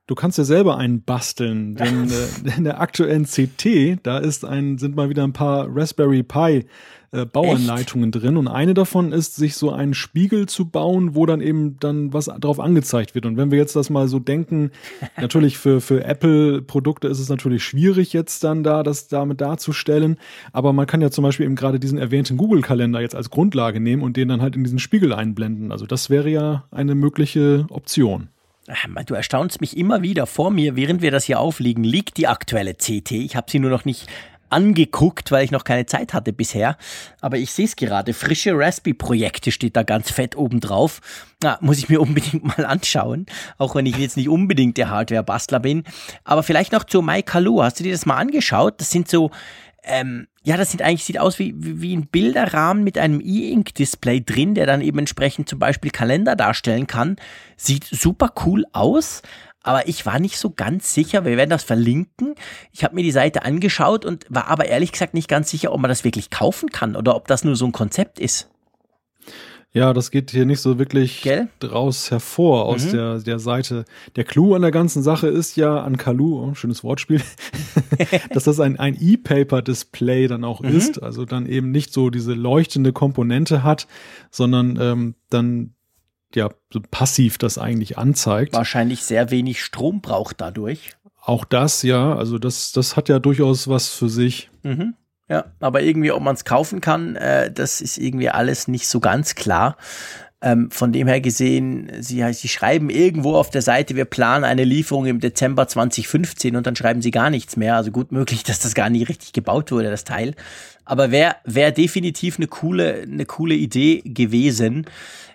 Du kannst ja selber einen basteln, denn äh, in der aktuellen CT, da ist ein, sind mal wieder ein paar Raspberry Pi äh, Bauanleitungen Echt? drin und eine davon ist, sich so einen Spiegel zu bauen, wo dann eben dann was drauf angezeigt wird. Und wenn wir jetzt das mal so denken, natürlich für, für Apple-Produkte ist es natürlich schwierig jetzt dann da, das damit darzustellen, aber man kann ja zum Beispiel eben gerade diesen erwähnten Google-Kalender jetzt als Grundlage nehmen und den dann halt in diesen Spiegel einblenden. Also das wäre ja eine mögliche Option. Du erstaunst mich immer wieder. Vor mir, während wir das hier aufliegen, liegt die aktuelle CT. Ich habe sie nur noch nicht angeguckt, weil ich noch keine Zeit hatte bisher. Aber ich sehe es gerade. Frische Raspberry-Projekte steht da ganz fett oben drauf. Na, muss ich mir unbedingt mal anschauen. Auch wenn ich jetzt nicht unbedingt der Hardware-Bastler bin. Aber vielleicht noch zu MyCaloo. Hast du dir das mal angeschaut? Das sind so, ähm, ja, das sieht eigentlich sieht aus wie, wie ein Bilderrahmen mit einem E-Ink-Display drin, der dann eben entsprechend zum Beispiel Kalender darstellen kann. Sieht super cool aus, aber ich war nicht so ganz sicher. Wir werden das verlinken. Ich habe mir die Seite angeschaut und war aber ehrlich gesagt nicht ganz sicher, ob man das wirklich kaufen kann oder ob das nur so ein Konzept ist. Ja, das geht hier nicht so wirklich Gell? draus hervor aus mhm. der, der Seite. Der Clou an der ganzen Sache ist ja an Kalu, oh, schönes Wortspiel, dass das ein, ein E-Paper-Display dann auch mhm. ist. Also dann eben nicht so diese leuchtende Komponente hat, sondern ähm, dann ja so passiv das eigentlich anzeigt. Wahrscheinlich sehr wenig Strom braucht dadurch. Auch das, ja. Also das, das hat ja durchaus was für sich. Mhm. Ja, aber irgendwie, ob man es kaufen kann, äh, das ist irgendwie alles nicht so ganz klar. Ähm, von dem her gesehen, sie, sie schreiben irgendwo auf der Seite, wir planen eine Lieferung im Dezember 2015 und dann schreiben sie gar nichts mehr. Also gut möglich, dass das gar nicht richtig gebaut wurde, das Teil. Aber wäre wär definitiv eine coole, eine coole Idee gewesen.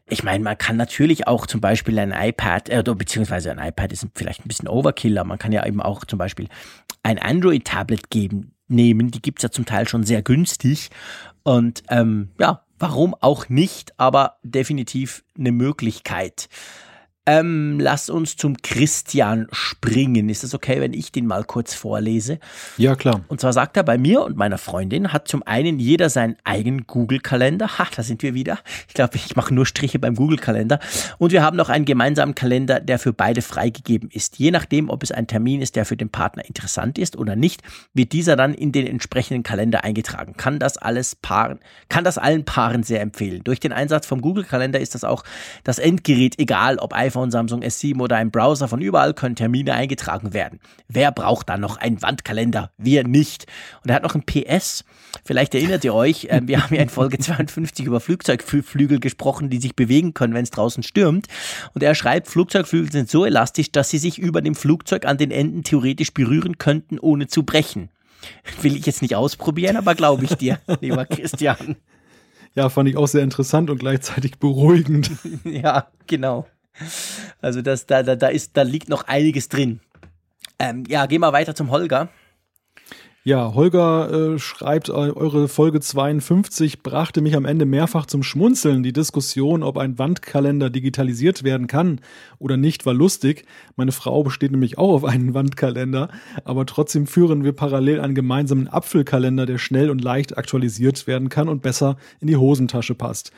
Ich meine, man kann natürlich auch zum Beispiel ein iPad, äh, beziehungsweise ein iPad ist vielleicht ein bisschen Overkill, aber man kann ja eben auch zum Beispiel ein Android-Tablet geben, nehmen. Die gibt's ja zum Teil schon sehr günstig. Und ähm, ja, warum auch nicht, aber definitiv eine Möglichkeit. Ähm, lass uns zum Christian springen. Ist es okay, wenn ich den mal kurz vorlese? Ja, klar. Und zwar sagt er, bei mir und meiner Freundin hat zum einen jeder seinen eigenen Google-Kalender. Ha, da sind wir wieder. Ich glaube, ich mache nur Striche beim Google-Kalender. Und wir haben noch einen gemeinsamen Kalender, der für beide freigegeben ist. Je nachdem, ob es ein Termin ist, der für den Partner interessant ist oder nicht, wird dieser dann in den entsprechenden Kalender eingetragen. Kann das alles Paaren, kann das allen Paaren sehr empfehlen. Durch den Einsatz vom Google-Kalender ist das auch das Endgerät, egal ob iPhone iPhone, Samsung S7 oder ein Browser von überall können Termine eingetragen werden. Wer braucht da noch einen Wandkalender? Wir nicht. Und er hat noch ein PS. Vielleicht erinnert ihr euch, äh, wir haben ja in Folge 52 über Flugzeugflügel gesprochen, die sich bewegen können, wenn es draußen stürmt. Und er schreibt, Flugzeugflügel sind so elastisch, dass sie sich über dem Flugzeug an den Enden theoretisch berühren könnten, ohne zu brechen. Will ich jetzt nicht ausprobieren, aber glaube ich dir, lieber Christian. Ja, fand ich auch sehr interessant und gleichzeitig beruhigend. ja, genau. Also das, da, da, da, ist, da liegt noch einiges drin. Ähm, ja, gehen wir weiter zum Holger. Ja, Holger äh, schreibt, eure Folge 52 brachte mich am Ende mehrfach zum Schmunzeln. Die Diskussion, ob ein Wandkalender digitalisiert werden kann oder nicht, war lustig. Meine Frau besteht nämlich auch auf einen Wandkalender, aber trotzdem führen wir parallel einen gemeinsamen Apfelkalender, der schnell und leicht aktualisiert werden kann und besser in die Hosentasche passt.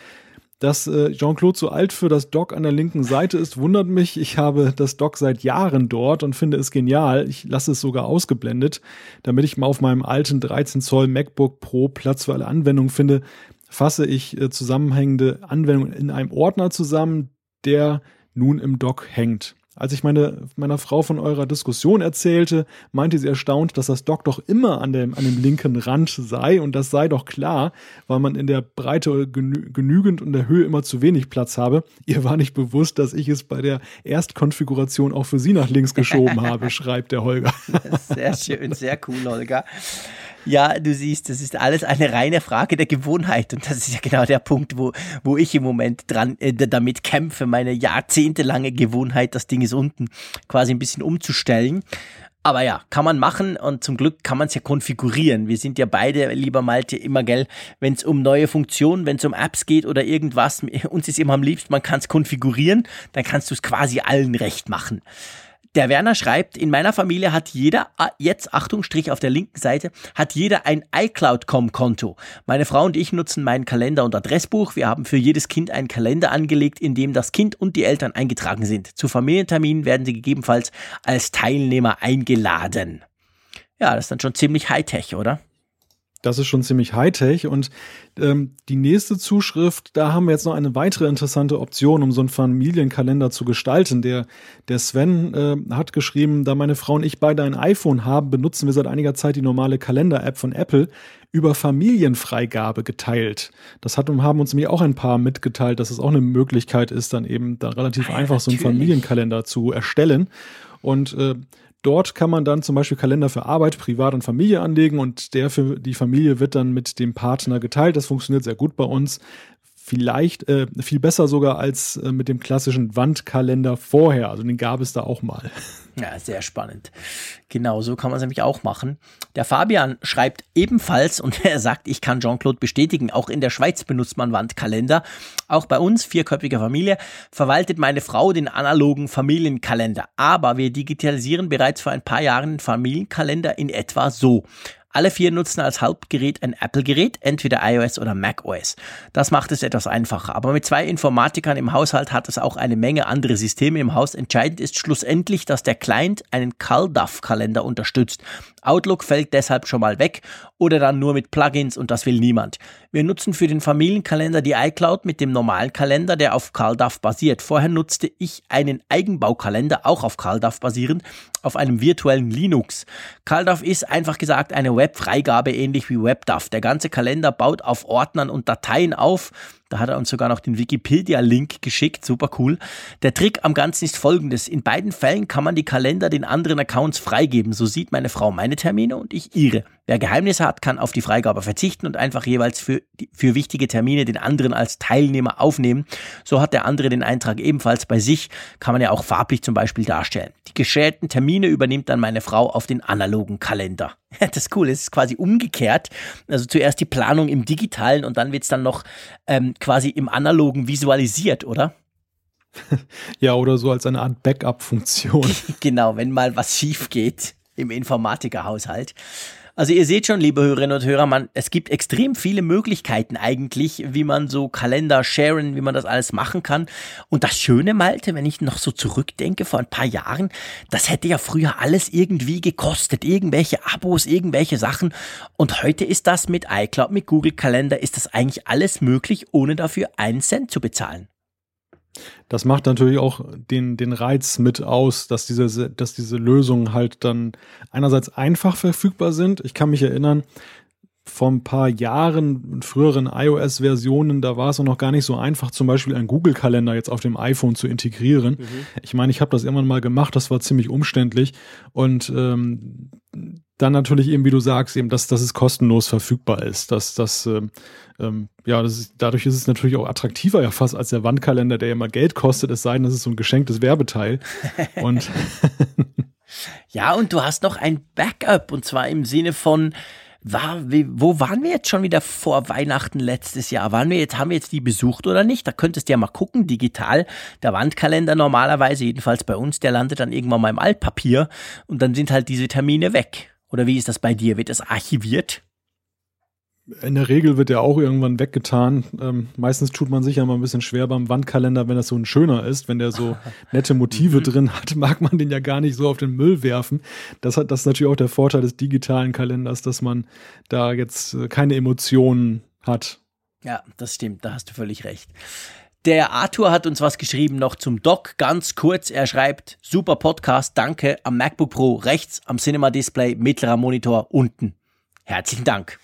Dass äh, Jean-Claude so alt für das Dock an der linken Seite ist, wundert mich. Ich habe das Dock seit Jahren dort und finde es genial. Ich lasse es sogar ausgeblendet, damit ich mal auf meinem alten 13 Zoll MacBook Pro Platz für alle Anwendungen finde, fasse ich äh, zusammenhängende Anwendungen in einem Ordner zusammen, der nun im Dock hängt. Als ich meine, meiner Frau von eurer Diskussion erzählte, meinte sie erstaunt, dass das Dock doch immer an dem, an dem linken Rand sei und das sei doch klar, weil man in der Breite genü genügend und der Höhe immer zu wenig Platz habe. Ihr war nicht bewusst, dass ich es bei der Erstkonfiguration auch für sie nach links geschoben habe, schreibt der Holger. Sehr schön, sehr cool, Holger. Ja, du siehst, das ist alles eine reine Frage der Gewohnheit und das ist ja genau der Punkt, wo, wo ich im Moment dran äh, damit kämpfe, meine jahrzehntelange Gewohnheit, das Ding ist unten quasi ein bisschen umzustellen. Aber ja, kann man machen und zum Glück kann man es ja konfigurieren. Wir sind ja beide, lieber Malte, immer gell, wenn es um neue Funktionen, wenn es um Apps geht oder irgendwas, uns ist immer am liebsten, man kann es konfigurieren, dann kannst du es quasi allen recht machen. Der Werner schreibt, in meiner Familie hat jeder, ah, jetzt Achtung, Strich auf der linken Seite, hat jeder ein iCloud.com-Konto. Meine Frau und ich nutzen meinen Kalender und Adressbuch. Wir haben für jedes Kind einen Kalender angelegt, in dem das Kind und die Eltern eingetragen sind. Zu Familienterminen werden sie gegebenenfalls als Teilnehmer eingeladen. Ja, das ist dann schon ziemlich Hightech, oder? Das ist schon ziemlich Hightech. Und ähm, die nächste Zuschrift, da haben wir jetzt noch eine weitere interessante Option, um so einen Familienkalender zu gestalten. Der, der Sven äh, hat geschrieben, da meine Frau und ich beide ein iPhone haben, benutzen wir seit einiger Zeit die normale Kalender-App von Apple über Familienfreigabe geteilt. Das hat, haben uns nämlich auch ein paar mitgeteilt, dass es auch eine Möglichkeit ist, dann eben da relativ ah, einfach so einen Familienkalender zu erstellen. Und äh, Dort kann man dann zum Beispiel Kalender für Arbeit, Privat und Familie anlegen und der für die Familie wird dann mit dem Partner geteilt. Das funktioniert sehr gut bei uns vielleicht äh, viel besser sogar als äh, mit dem klassischen Wandkalender vorher. Also den gab es da auch mal. Ja, sehr spannend. Genau, so kann man es nämlich auch machen. Der Fabian schreibt ebenfalls und er sagt, ich kann Jean-Claude bestätigen, auch in der Schweiz benutzt man Wandkalender. Auch bei uns, vierköpfige Familie, verwaltet meine Frau den analogen Familienkalender. Aber wir digitalisieren bereits vor ein paar Jahren den Familienkalender in etwa so. Alle vier nutzen als Hauptgerät ein Apple-Gerät, entweder iOS oder macOS. Das macht es etwas einfacher. Aber mit zwei Informatikern im Haushalt hat es auch eine Menge andere Systeme im Haus. Entscheidend ist schlussendlich, dass der Client einen CalDAV-Kalender unterstützt. Outlook fällt deshalb schon mal weg oder dann nur mit Plugins und das will niemand. Wir nutzen für den Familienkalender die iCloud mit dem normalen Kalender, der auf CalDAV basiert. Vorher nutzte ich einen Eigenbaukalender, auch auf CalDAV basierend, auf einem virtuellen Linux. CalDAV ist einfach gesagt eine Webfreigabe ähnlich wie WebDAV. Der ganze Kalender baut auf Ordnern und Dateien auf da hat er uns sogar noch den Wikipedia-Link geschickt, super cool. Der Trick am Ganzen ist folgendes. In beiden Fällen kann man die Kalender den anderen Accounts freigeben. So sieht meine Frau meine Termine und ich ihre. Wer Geheimnisse hat, kann auf die Freigabe verzichten und einfach jeweils für, für wichtige Termine den anderen als Teilnehmer aufnehmen. So hat der andere den Eintrag ebenfalls bei sich, kann man ja auch farblich zum Beispiel darstellen. Die geschälten Termine übernimmt dann meine Frau auf den analogen Kalender. Das ist cool, es ist quasi umgekehrt. Also zuerst die Planung im digitalen und dann wird es dann noch ähm, quasi im analogen visualisiert, oder? Ja, oder so als eine Art Backup-Funktion. genau, wenn mal was schief geht im Informatikerhaushalt. Also ihr seht schon, liebe Hörerinnen und Hörer, man, es gibt extrem viele Möglichkeiten eigentlich, wie man so Kalender sharen, wie man das alles machen kann. Und das Schöne, Malte, wenn ich noch so zurückdenke vor ein paar Jahren, das hätte ja früher alles irgendwie gekostet. Irgendwelche Abos, irgendwelche Sachen. Und heute ist das mit iCloud, mit Google Kalender, ist das eigentlich alles möglich, ohne dafür einen Cent zu bezahlen. Das macht natürlich auch den, den Reiz mit aus, dass diese, dass diese Lösungen halt dann einerseits einfach verfügbar sind. Ich kann mich erinnern, vor ein paar Jahren, in früheren iOS-Versionen, da war es auch noch gar nicht so einfach, zum Beispiel einen Google-Kalender jetzt auf dem iPhone zu integrieren. Mhm. Ich meine, ich habe das irgendwann mal gemacht, das war ziemlich umständlich. Und ähm, dann natürlich eben, wie du sagst, eben, dass, dass es kostenlos verfügbar ist. Dass, dass, ähm, ähm, ja, das ist, dadurch ist es natürlich auch attraktiver ja fast als der Wandkalender, der ja mal Geld kostet, es sei denn, das ist so ein geschenktes Werbeteil. Und ja, und du hast noch ein Backup und zwar im Sinne von, war, wo waren wir jetzt schon wieder vor Weihnachten letztes Jahr? Waren wir jetzt, haben wir jetzt die besucht oder nicht? Da könntest du ja mal gucken, digital. Der Wandkalender normalerweise, jedenfalls bei uns, der landet dann irgendwann mal im Altpapier und dann sind halt diese Termine weg. Oder wie ist das bei dir? Wird das archiviert? In der Regel wird er auch irgendwann weggetan. Ähm, meistens tut man sich ja mal ein bisschen schwer beim Wandkalender, wenn das so ein schöner ist. Wenn der so nette Motive mhm. drin hat, mag man den ja gar nicht so auf den Müll werfen. Das hat das ist natürlich auch der Vorteil des digitalen Kalenders, dass man da jetzt äh, keine Emotionen hat. Ja, das stimmt, da hast du völlig recht. Der Arthur hat uns was geschrieben noch zum Doc, ganz kurz. Er schreibt, super Podcast, danke, am MacBook Pro rechts, am Cinema Display, mittlerer Monitor unten. Herzlichen Dank.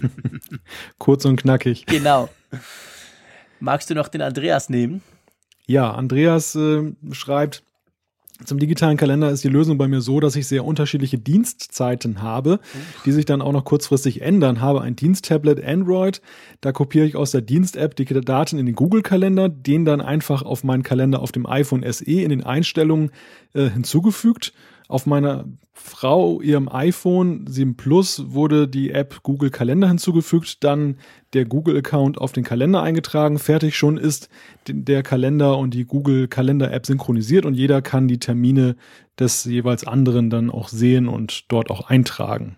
Kurz und knackig. Genau. Magst du noch den Andreas nehmen? Ja, Andreas äh, schreibt, zum digitalen Kalender ist die Lösung bei mir so, dass ich sehr unterschiedliche Dienstzeiten habe, die sich dann auch noch kurzfristig ändern. Habe ein Diensttablet Android, da kopiere ich aus der Dienst-App die Daten in den Google-Kalender, den dann einfach auf meinen Kalender auf dem iPhone SE in den Einstellungen äh, hinzugefügt auf meiner Frau, ihrem iPhone 7 Plus, wurde die App Google Kalender hinzugefügt, dann der Google-Account auf den Kalender eingetragen. Fertig schon ist der Kalender und die Google Kalender-App synchronisiert und jeder kann die Termine des jeweils anderen dann auch sehen und dort auch eintragen.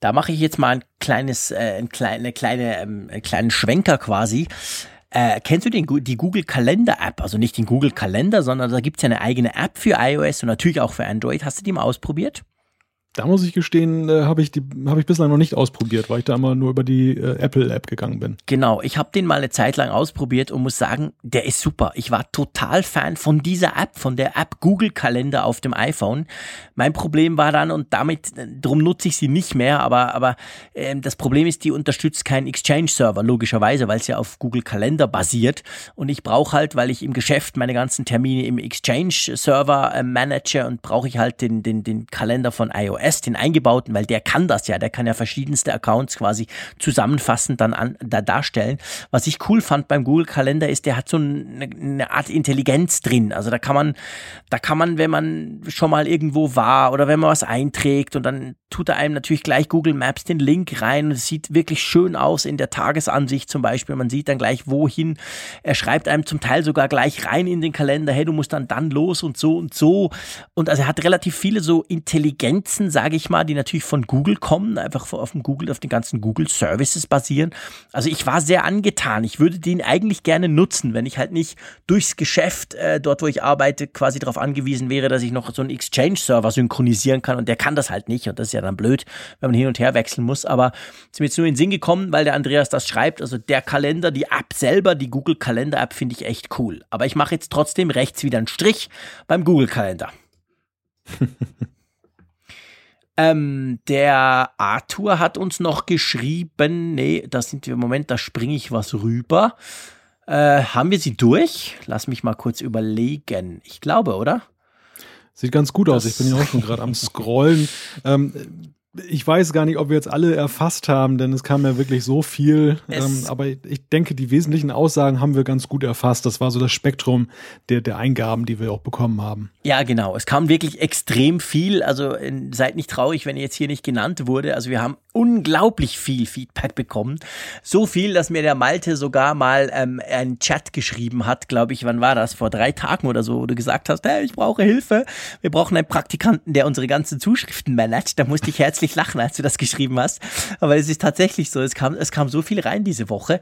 Da mache ich jetzt mal ein kleines, äh, ein kleine, eine kleine, ähm, einen kleinen Schwenker quasi. Äh, kennst du den, die Google Kalender App? Also nicht den Google Kalender, sondern da gibt es ja eine eigene App für iOS und natürlich auch für Android. Hast du die mal ausprobiert? Da muss ich gestehen, äh, habe ich die ich bislang noch nicht ausprobiert, weil ich da immer nur über die äh, Apple App gegangen bin. Genau, ich habe den mal eine Zeit lang ausprobiert und muss sagen, der ist super. Ich war total Fan von dieser App, von der App Google Kalender auf dem iPhone. Mein Problem war dann und damit drum nutze ich sie nicht mehr, aber aber äh, das Problem ist, die unterstützt keinen Exchange Server logischerweise, weil es ja auf Google Kalender basiert und ich brauche halt, weil ich im Geschäft meine ganzen Termine im Exchange Server äh, manage und brauche ich halt den den den Kalender von iOS iOS, den eingebauten, weil der kann das ja, der kann ja verschiedenste Accounts quasi zusammenfassend dann an, da darstellen. Was ich cool fand beim Google Kalender ist, der hat so eine, eine Art Intelligenz drin. Also da kann man, da kann man, wenn man schon mal irgendwo war oder wenn man was einträgt und dann tut er einem natürlich gleich Google Maps den Link rein und es sieht wirklich schön aus in der Tagesansicht zum Beispiel. Man sieht dann gleich wohin. Er schreibt einem zum Teil sogar gleich rein in den Kalender, hey, du musst dann dann los und so und so. Und also er hat relativ viele so Intelligenzen, sage ich mal, die natürlich von Google kommen, einfach auf dem Google, auf den ganzen Google Services basieren. Also ich war sehr angetan. Ich würde den eigentlich gerne nutzen, wenn ich halt nicht durchs Geschäft, äh, dort wo ich arbeite, quasi darauf angewiesen wäre, dass ich noch so einen Exchange-Server synchronisieren kann und der kann das halt nicht. Und das ist ja dann blöd, wenn man hin und her wechseln muss. Aber es ist mir jetzt nur in den Sinn gekommen, weil der Andreas das schreibt. Also der Kalender, die App selber, die Google Kalender App finde ich echt cool. Aber ich mache jetzt trotzdem rechts wieder einen Strich beim Google Kalender. Ähm, der Arthur hat uns noch geschrieben, nee, da sind wir, Moment, da springe ich was rüber. Äh, haben wir sie durch? Lass mich mal kurz überlegen. Ich glaube, oder? Sieht ganz gut aus. Ich bin ja auch schon gerade am Scrollen. Ähm, ich weiß gar nicht, ob wir jetzt alle erfasst haben, denn es kam ja wirklich so viel. Ähm, aber ich denke, die wesentlichen Aussagen haben wir ganz gut erfasst. Das war so das Spektrum der, der Eingaben, die wir auch bekommen haben. Ja, genau. Es kam wirklich extrem viel. Also seid nicht traurig, wenn ihr jetzt hier nicht genannt wurde. Also wir haben unglaublich viel Feedback bekommen. So viel, dass mir der Malte sogar mal ähm, einen Chat geschrieben hat, glaube ich, wann war das? Vor drei Tagen oder so, wo du gesagt hast, hey, ich brauche Hilfe. Wir brauchen einen Praktikanten, der unsere ganzen Zuschriften managt. Da musste ich herzlich lachen, als du das geschrieben hast. Aber es ist tatsächlich so. Es kam, es kam so viel rein diese Woche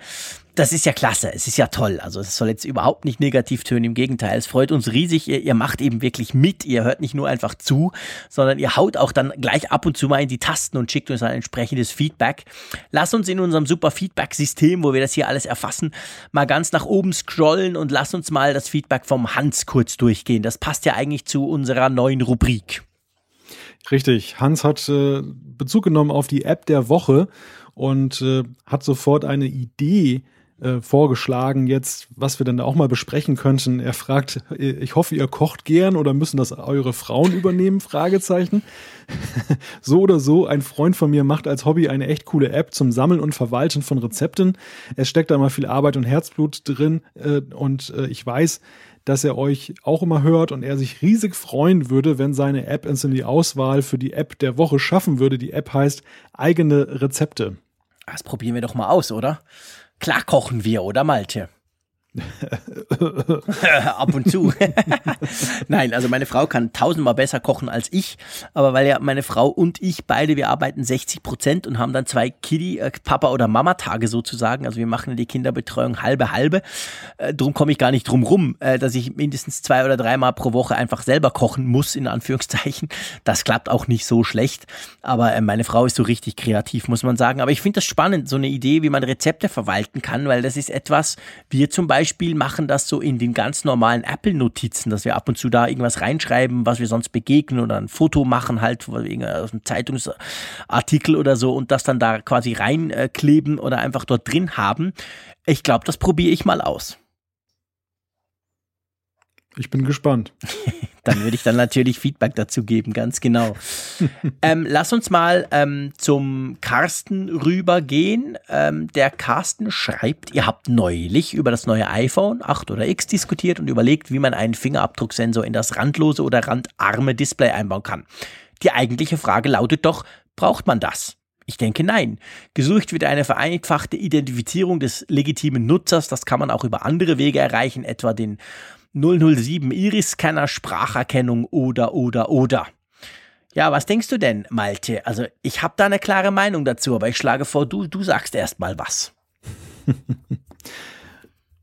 das ist ja klasse, es ist ja toll. Also es soll jetzt überhaupt nicht negativ tönen, im Gegenteil. Es freut uns riesig, ihr, ihr, macht eben wirklich mit, ihr hört nicht nur einfach zu, sondern ihr haut auch dann gleich ab und zu mal in die Tasten und schickt uns ein entsprechendes Feedback. Lass uns in unserem super Feedback-System, wo wir das hier alles erfassen, mal ganz nach oben scrollen und lass uns mal das Feedback vom Hans kurz durchgehen. Das passt ja eigentlich zu unserer neuen Rubrik. Richtig, Hans hat äh, Bezug genommen auf die App der Woche und äh, hat sofort eine Idee äh, vorgeschlagen jetzt, was wir dann auch mal besprechen könnten. Er fragt, ich hoffe, ihr kocht gern oder müssen das eure Frauen übernehmen? Fragezeichen. so oder so, ein Freund von mir macht als Hobby eine echt coole App zum Sammeln und Verwalten von Rezepten. Es steckt da mal viel Arbeit und Herzblut drin äh, und äh, ich weiß, dass er euch auch immer hört und er sich riesig freuen würde, wenn seine App es in die Auswahl für die App der Woche schaffen würde. Die App heißt eigene Rezepte. Das probieren wir doch mal aus, oder? Klar kochen wir, oder Malte? Ab und zu. Nein, also meine Frau kann tausendmal besser kochen als ich, aber weil ja meine Frau und ich beide, wir arbeiten 60 Prozent und haben dann zwei Kiddie, äh, Papa- oder Mama-Tage sozusagen. Also wir machen die Kinderbetreuung halbe halbe. Äh, drum komme ich gar nicht drum rum, äh, dass ich mindestens zwei oder dreimal pro Woche einfach selber kochen muss, in Anführungszeichen. Das klappt auch nicht so schlecht, aber äh, meine Frau ist so richtig kreativ, muss man sagen. Aber ich finde das spannend, so eine Idee, wie man Rezepte verwalten kann, weil das ist etwas, wir zum Beispiel Beispiel machen das so in den ganz normalen Apple-Notizen, dass wir ab und zu da irgendwas reinschreiben, was wir sonst begegnen oder ein Foto machen halt wegen einem Zeitungsartikel oder so und das dann da quasi reinkleben oder einfach dort drin haben. Ich glaube, das probiere ich mal aus. Ich bin gespannt. dann würde ich dann natürlich Feedback dazu geben, ganz genau. ähm, lass uns mal ähm, zum Carsten rübergehen. Ähm, der Carsten schreibt, ihr habt neulich über das neue iPhone 8 oder X diskutiert und überlegt, wie man einen Fingerabdrucksensor in das randlose oder randarme Display einbauen kann. Die eigentliche Frage lautet doch, braucht man das? Ich denke nein. Gesucht wird eine vereinfachte Identifizierung des legitimen Nutzers. Das kann man auch über andere Wege erreichen, etwa den 007 Iris-Scanner, Spracherkennung oder, oder, oder. Ja, was denkst du denn, Malte? Also, ich habe da eine klare Meinung dazu, aber ich schlage vor, du, du sagst erst mal was.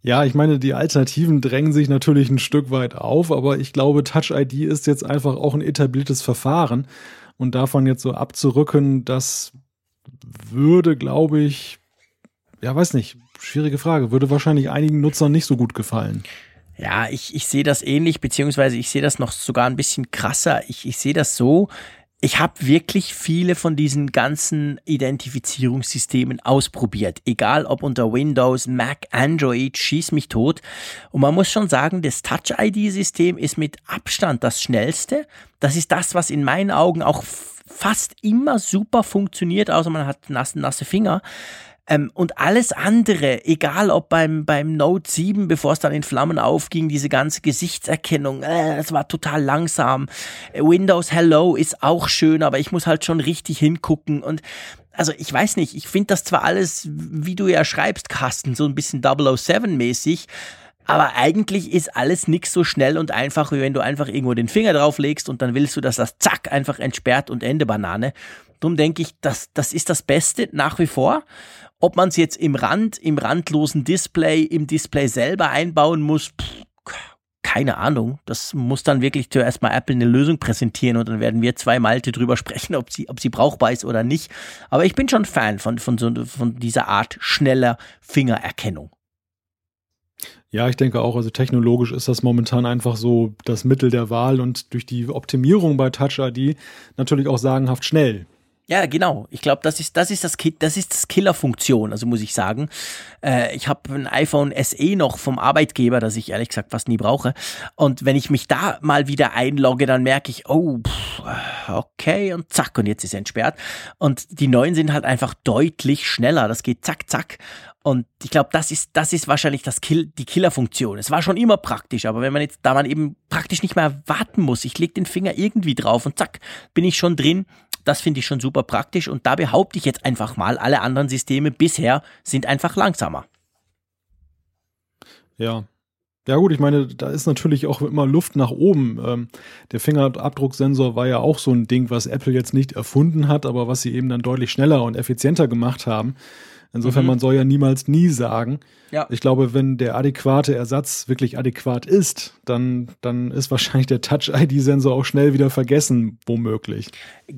Ja, ich meine, die Alternativen drängen sich natürlich ein Stück weit auf, aber ich glaube, Touch ID ist jetzt einfach auch ein etabliertes Verfahren. Und davon jetzt so abzurücken, das würde, glaube ich, ja, weiß nicht, schwierige Frage, würde wahrscheinlich einigen Nutzern nicht so gut gefallen. Ja, ich, ich sehe das ähnlich, beziehungsweise ich sehe das noch sogar ein bisschen krasser. Ich, ich sehe das so, ich habe wirklich viele von diesen ganzen Identifizierungssystemen ausprobiert. Egal ob unter Windows, Mac, Android, schieß mich tot. Und man muss schon sagen, das Touch-ID-System ist mit Abstand das schnellste. Das ist das, was in meinen Augen auch fast immer super funktioniert, außer man hat nasse, nasse Finger. Ähm, und alles andere, egal ob beim, beim Note 7, bevor es dann in Flammen aufging, diese ganze Gesichtserkennung, äh, es war total langsam. Windows Hello ist auch schön, aber ich muss halt schon richtig hingucken und also ich weiß nicht, ich finde das zwar alles, wie du ja schreibst, Carsten, so ein bisschen 007-mäßig, aber eigentlich ist alles nix so schnell und einfach, wie wenn du einfach irgendwo den Finger drauflegst und dann willst du, dass das zack einfach entsperrt und Ende Banane. Darum denke ich, das, das ist das Beste nach wie vor. Ob man es jetzt im Rand, im randlosen Display, im Display selber einbauen muss, pff, keine Ahnung. Das muss dann wirklich zuerst mal Apple eine Lösung präsentieren und dann werden wir zwei Malte drüber sprechen, ob sie, ob sie brauchbar ist oder nicht. Aber ich bin schon Fan von, von, so, von dieser Art schneller Fingererkennung. Ja, ich denke auch, also technologisch ist das momentan einfach so das Mittel der Wahl und durch die Optimierung bei Touch ID natürlich auch sagenhaft schnell. Ja, genau. Ich glaube, das ist das ist das das ist das Killerfunktion. Also muss ich sagen, äh, ich habe ein iPhone SE noch vom Arbeitgeber, das ich ehrlich gesagt fast nie brauche. Und wenn ich mich da mal wieder einlogge, dann merke ich, oh, pff, okay und zack und jetzt ist er entsperrt. Und die neuen sind halt einfach deutlich schneller. Das geht zack zack. Und ich glaube, das ist, das ist wahrscheinlich das Kill, die Killerfunktion. Es war schon immer praktisch, aber wenn man jetzt, da man eben praktisch nicht mehr warten muss, ich lege den Finger irgendwie drauf und zack, bin ich schon drin, das finde ich schon super praktisch und da behaupte ich jetzt einfach mal, alle anderen Systeme bisher sind einfach langsamer. Ja. Ja gut, ich meine, da ist natürlich auch immer Luft nach oben. Ähm, der Fingerabdrucksensor war ja auch so ein Ding, was Apple jetzt nicht erfunden hat, aber was sie eben dann deutlich schneller und effizienter gemacht haben. Insofern, mhm. man soll ja niemals nie sagen. Ja. Ich glaube, wenn der adäquate Ersatz wirklich adäquat ist, dann, dann ist wahrscheinlich der Touch-ID-Sensor auch schnell wieder vergessen, womöglich.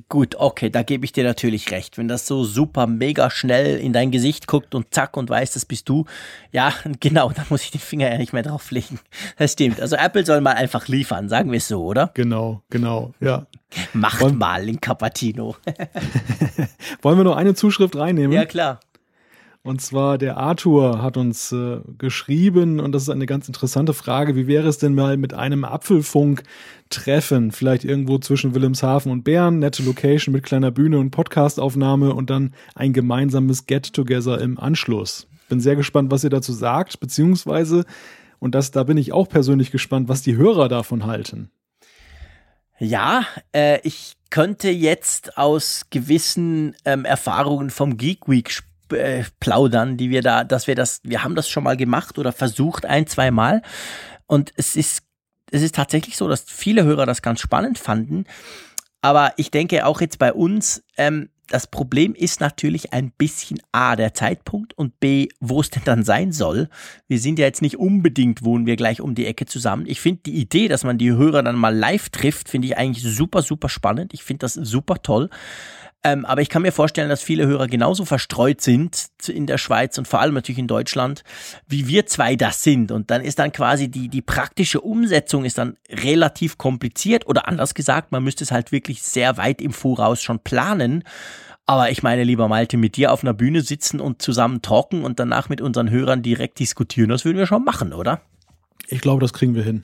Gut, okay, da gebe ich dir natürlich recht. Wenn das so super mega schnell in dein Gesicht guckt und zack und weiß, das bist du, ja, genau, da muss ich den Finger ja nicht mehr drauflegen. Das stimmt. Also Apple soll mal einfach liefern, sagen wir es so, oder? Genau, genau, ja. Macht Wollen mal in Capatino. Wollen wir noch eine Zuschrift reinnehmen? Ja, klar. Und zwar der Arthur hat uns äh, geschrieben und das ist eine ganz interessante Frage. Wie wäre es denn mal mit einem Apfelfunk-Treffen? Vielleicht irgendwo zwischen Wilhelmshaven und Bern, nette Location mit kleiner Bühne und Podcastaufnahme und dann ein gemeinsames Get-Together im Anschluss. Bin sehr gespannt, was ihr dazu sagt, beziehungsweise, und das, da bin ich auch persönlich gespannt, was die Hörer davon halten. Ja, äh, ich könnte jetzt aus gewissen ähm, Erfahrungen vom Geek Week sprechen äh, plaudern, die wir da, dass wir das, wir haben das schon mal gemacht oder versucht ein, zwei Mal. Und es ist, es ist tatsächlich so, dass viele Hörer das ganz spannend fanden. Aber ich denke auch jetzt bei uns, ähm, das Problem ist natürlich ein bisschen A, der Zeitpunkt und B, wo es denn dann sein soll. Wir sind ja jetzt nicht unbedingt, wohnen wir gleich um die Ecke zusammen. Ich finde die Idee, dass man die Hörer dann mal live trifft, finde ich eigentlich super, super spannend. Ich finde das super toll. Ähm, aber ich kann mir vorstellen, dass viele Hörer genauso verstreut sind in der Schweiz und vor allem natürlich in Deutschland, wie wir zwei das sind. Und dann ist dann quasi die, die praktische Umsetzung ist dann relativ kompliziert oder anders gesagt, man müsste es halt wirklich sehr weit im Voraus schon planen. Aber ich meine, lieber Malte, mit dir auf einer Bühne sitzen und zusammen talken und danach mit unseren Hörern direkt diskutieren, das würden wir schon machen, oder? Ich glaube, das kriegen wir hin.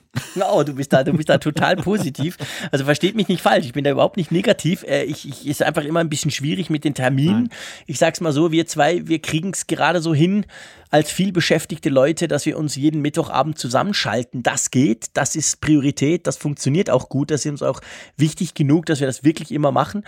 Oh, du bist da, du bist da total positiv. Also versteht mich nicht falsch. Ich bin da überhaupt nicht negativ. Äh, ich, ich ist einfach immer ein bisschen schwierig mit den Terminen. Nein. Ich sag's mal so, wir zwei, wir kriegen es gerade so hin, als viel beschäftigte Leute, dass wir uns jeden Mittwochabend zusammenschalten. Das geht, das ist Priorität, das funktioniert auch gut, das ist uns auch wichtig genug, dass wir das wirklich immer machen.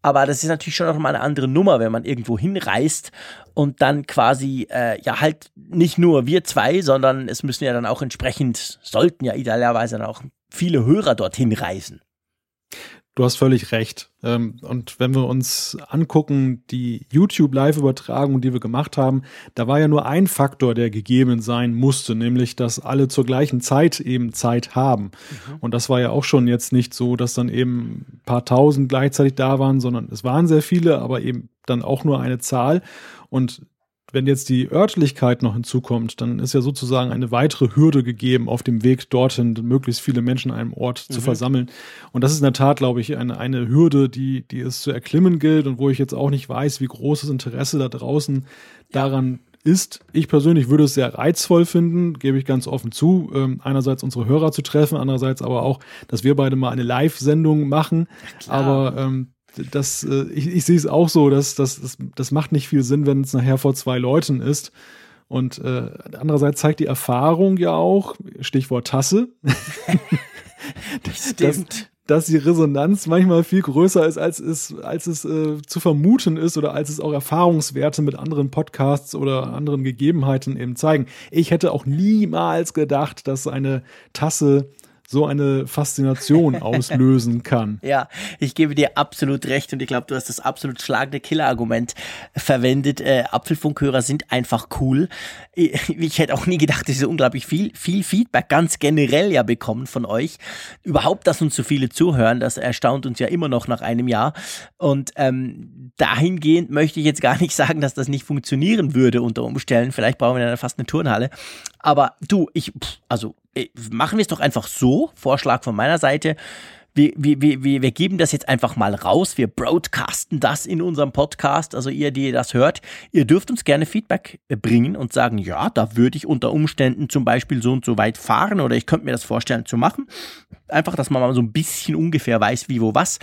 Aber das ist natürlich schon noch mal eine andere Nummer, wenn man irgendwo hinreist und dann quasi, äh, ja, halt nicht nur wir zwei, sondern es müssen ja dann auch entsprechend, sollten ja idealerweise dann auch viele Hörer dorthin reisen. Du hast völlig recht. Ähm, und wenn wir uns angucken, die YouTube-Live-Übertragung, die wir gemacht haben, da war ja nur ein Faktor, der gegeben sein musste, nämlich, dass alle zur gleichen Zeit eben Zeit haben. Mhm. Und das war ja auch schon jetzt nicht so, dass dann eben ein paar tausend gleichzeitig da waren, sondern es waren sehr viele, aber eben dann auch nur eine Zahl. Und wenn jetzt die Örtlichkeit noch hinzukommt, dann ist ja sozusagen eine weitere Hürde gegeben, auf dem Weg dorthin möglichst viele Menschen an einem Ort mhm. zu versammeln. Und das ist in der Tat, glaube ich, eine, eine Hürde, die, die es zu erklimmen gilt und wo ich jetzt auch nicht weiß, wie großes Interesse da draußen daran ist. Ich persönlich würde es sehr reizvoll finden, gebe ich ganz offen zu, ähm, einerseits unsere Hörer zu treffen, andererseits aber auch, dass wir beide mal eine Live-Sendung machen. Aber ähm, das, äh, ich, ich sehe es auch so, dass das, das, das macht nicht viel Sinn, wenn es nachher vor zwei Leuten ist. Und äh, andererseits zeigt die Erfahrung ja auch, Stichwort Tasse, das stimmt. Dass, dass die Resonanz manchmal viel größer ist, als es, als es äh, zu vermuten ist oder als es auch Erfahrungswerte mit anderen Podcasts oder anderen Gegebenheiten eben zeigen. Ich hätte auch niemals gedacht, dass eine Tasse so eine Faszination auslösen kann. Ja, ich gebe dir absolut recht und ich glaube, du hast das absolut schlagende Killerargument verwendet. Äh, Apfelfunkhörer sind einfach cool. Ich, ich hätte auch nie gedacht, dass wir unglaublich viel, viel Feedback ganz generell ja bekommen von euch. Überhaupt, dass uns so viele zuhören, das erstaunt uns ja immer noch nach einem Jahr. Und ähm, dahingehend möchte ich jetzt gar nicht sagen, dass das nicht funktionieren würde unter Umständen. Vielleicht brauchen wir dann fast eine Turnhalle. Aber du, ich, also äh, machen wir es doch einfach so, Vorschlag von meiner Seite. Wir, wir, wir, wir geben das jetzt einfach mal raus. Wir broadcasten das in unserem Podcast. Also ihr, die das hört, ihr dürft uns gerne Feedback äh, bringen und sagen, ja, da würde ich unter Umständen zum Beispiel so und so weit fahren oder ich könnte mir das vorstellen zu machen. Einfach, dass man mal so ein bisschen ungefähr weiß, wie, wo, was.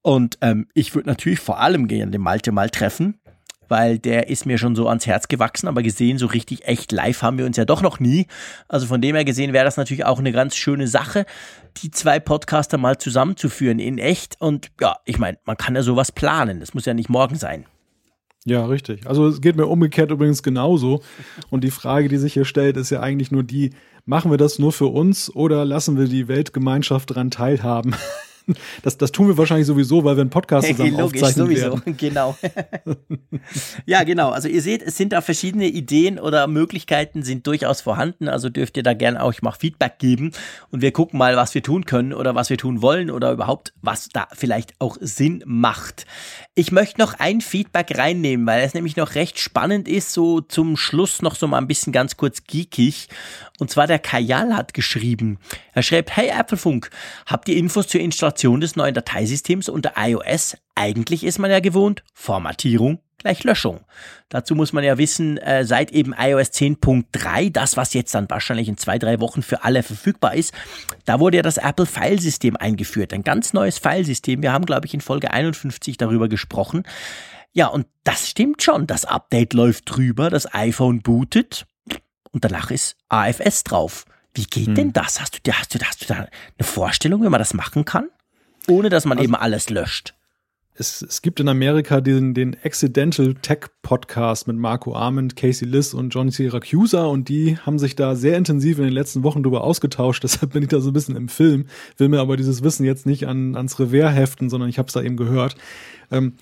Und ähm, ich würde natürlich vor allem gerne den Malte mal treffen weil der ist mir schon so ans Herz gewachsen, aber gesehen, so richtig echt live haben wir uns ja doch noch nie. Also von dem her gesehen wäre das natürlich auch eine ganz schöne Sache, die zwei Podcaster mal zusammenzuführen in echt. Und ja, ich meine, man kann ja sowas planen. Das muss ja nicht morgen sein. Ja, richtig. Also es geht mir umgekehrt übrigens genauso. Und die Frage, die sich hier stellt, ist ja eigentlich nur die, machen wir das nur für uns oder lassen wir die Weltgemeinschaft daran teilhaben? Das, das tun wir wahrscheinlich sowieso, weil wir einen Podcast zusammen Logisch, aufzeichnen sowieso, werden. genau. ja, genau. Also ihr seht, es sind da verschiedene Ideen oder Möglichkeiten sind durchaus vorhanden. Also dürft ihr da gerne auch mal Feedback geben und wir gucken mal, was wir tun können oder was wir tun wollen oder überhaupt, was da vielleicht auch Sinn macht. Ich möchte noch ein Feedback reinnehmen, weil es nämlich noch recht spannend ist, so zum Schluss noch so mal ein bisschen ganz kurz geekig. Und zwar der Kajal hat geschrieben. Er schreibt, hey Apfelfunk, habt ihr Infos zur Installation des neuen Dateisystems unter iOS? Eigentlich ist man ja gewohnt, Formatierung gleich Löschung. Dazu muss man ja wissen, äh, seit eben iOS 10.3, das was jetzt dann wahrscheinlich in zwei, drei Wochen für alle verfügbar ist, da wurde ja das Apple Filesystem eingeführt. Ein ganz neues Filesystem. Wir haben, glaube ich, in Folge 51 darüber gesprochen. Ja, und das stimmt schon. Das Update läuft drüber, das iPhone bootet und danach ist AFS drauf. Wie geht hm. denn das? Hast du, hast, du, hast du da eine Vorstellung, wie man das machen kann? Ohne dass man also, eben alles löscht. Es, es gibt in Amerika den, den Accidental Tech Podcast mit Marco Arment, Casey Liss und John Siracusa und die haben sich da sehr intensiv in den letzten Wochen drüber ausgetauscht. Deshalb bin ich da so ein bisschen im Film, will mir aber dieses Wissen jetzt nicht an, ans Revers heften, sondern ich habe es da eben gehört. Ähm,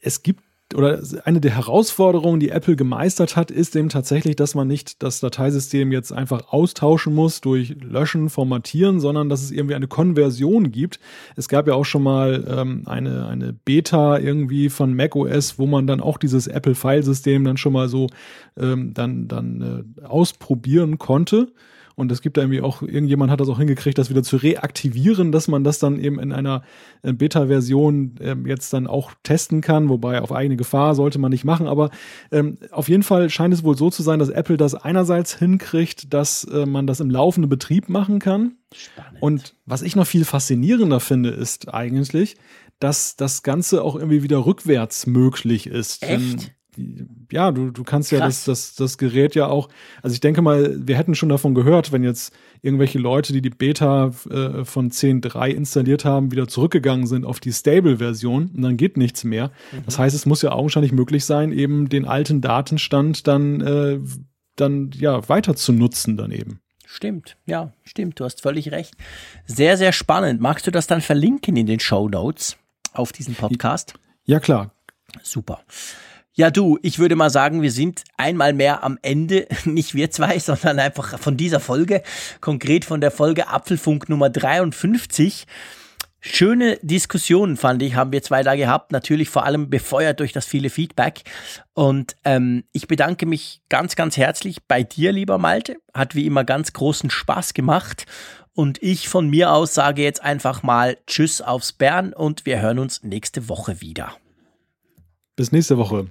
es gibt oder eine der Herausforderungen, die Apple gemeistert hat, ist eben tatsächlich, dass man nicht das Dateisystem jetzt einfach austauschen muss durch Löschen, Formatieren, sondern dass es irgendwie eine Konversion gibt. Es gab ja auch schon mal ähm, eine, eine Beta irgendwie von macOS, wo man dann auch dieses Apple-Filesystem dann schon mal so ähm, dann, dann äh, ausprobieren konnte. Und es gibt da irgendwie auch, irgendjemand hat das auch hingekriegt, das wieder zu reaktivieren, dass man das dann eben in einer äh, Beta-Version ähm, jetzt dann auch testen kann, wobei auf eigene Gefahr sollte man nicht machen. Aber ähm, auf jeden Fall scheint es wohl so zu sein, dass Apple das einerseits hinkriegt, dass äh, man das im laufenden Betrieb machen kann. Spannend. Und was ich noch viel faszinierender finde, ist eigentlich, dass das Ganze auch irgendwie wieder rückwärts möglich ist. Echt? Denn ja, du, du kannst Krass. ja das, das, das Gerät ja auch, also ich denke mal, wir hätten schon davon gehört, wenn jetzt irgendwelche Leute, die die Beta äh, von 10.3 installiert haben, wieder zurückgegangen sind auf die Stable-Version und dann geht nichts mehr. Mhm. Das heißt, es muss ja augenscheinlich möglich sein, eben den alten Datenstand dann, äh, dann ja weiter zu nutzen dann eben. Stimmt, ja, stimmt, du hast völlig recht. Sehr, sehr spannend. Magst du das dann verlinken in den Show Notes auf diesen Podcast? Ja, klar. Super. Ja, du, ich würde mal sagen, wir sind einmal mehr am Ende, nicht wir zwei, sondern einfach von dieser Folge, konkret von der Folge Apfelfunk Nummer 53. Schöne Diskussionen, fand ich, haben wir zwei da gehabt. Natürlich vor allem befeuert durch das viele Feedback. Und ähm, ich bedanke mich ganz, ganz herzlich bei dir, lieber Malte. Hat wie immer ganz großen Spaß gemacht. Und ich von mir aus sage jetzt einfach mal Tschüss aufs Bern und wir hören uns nächste Woche wieder. Bis nächste Woche.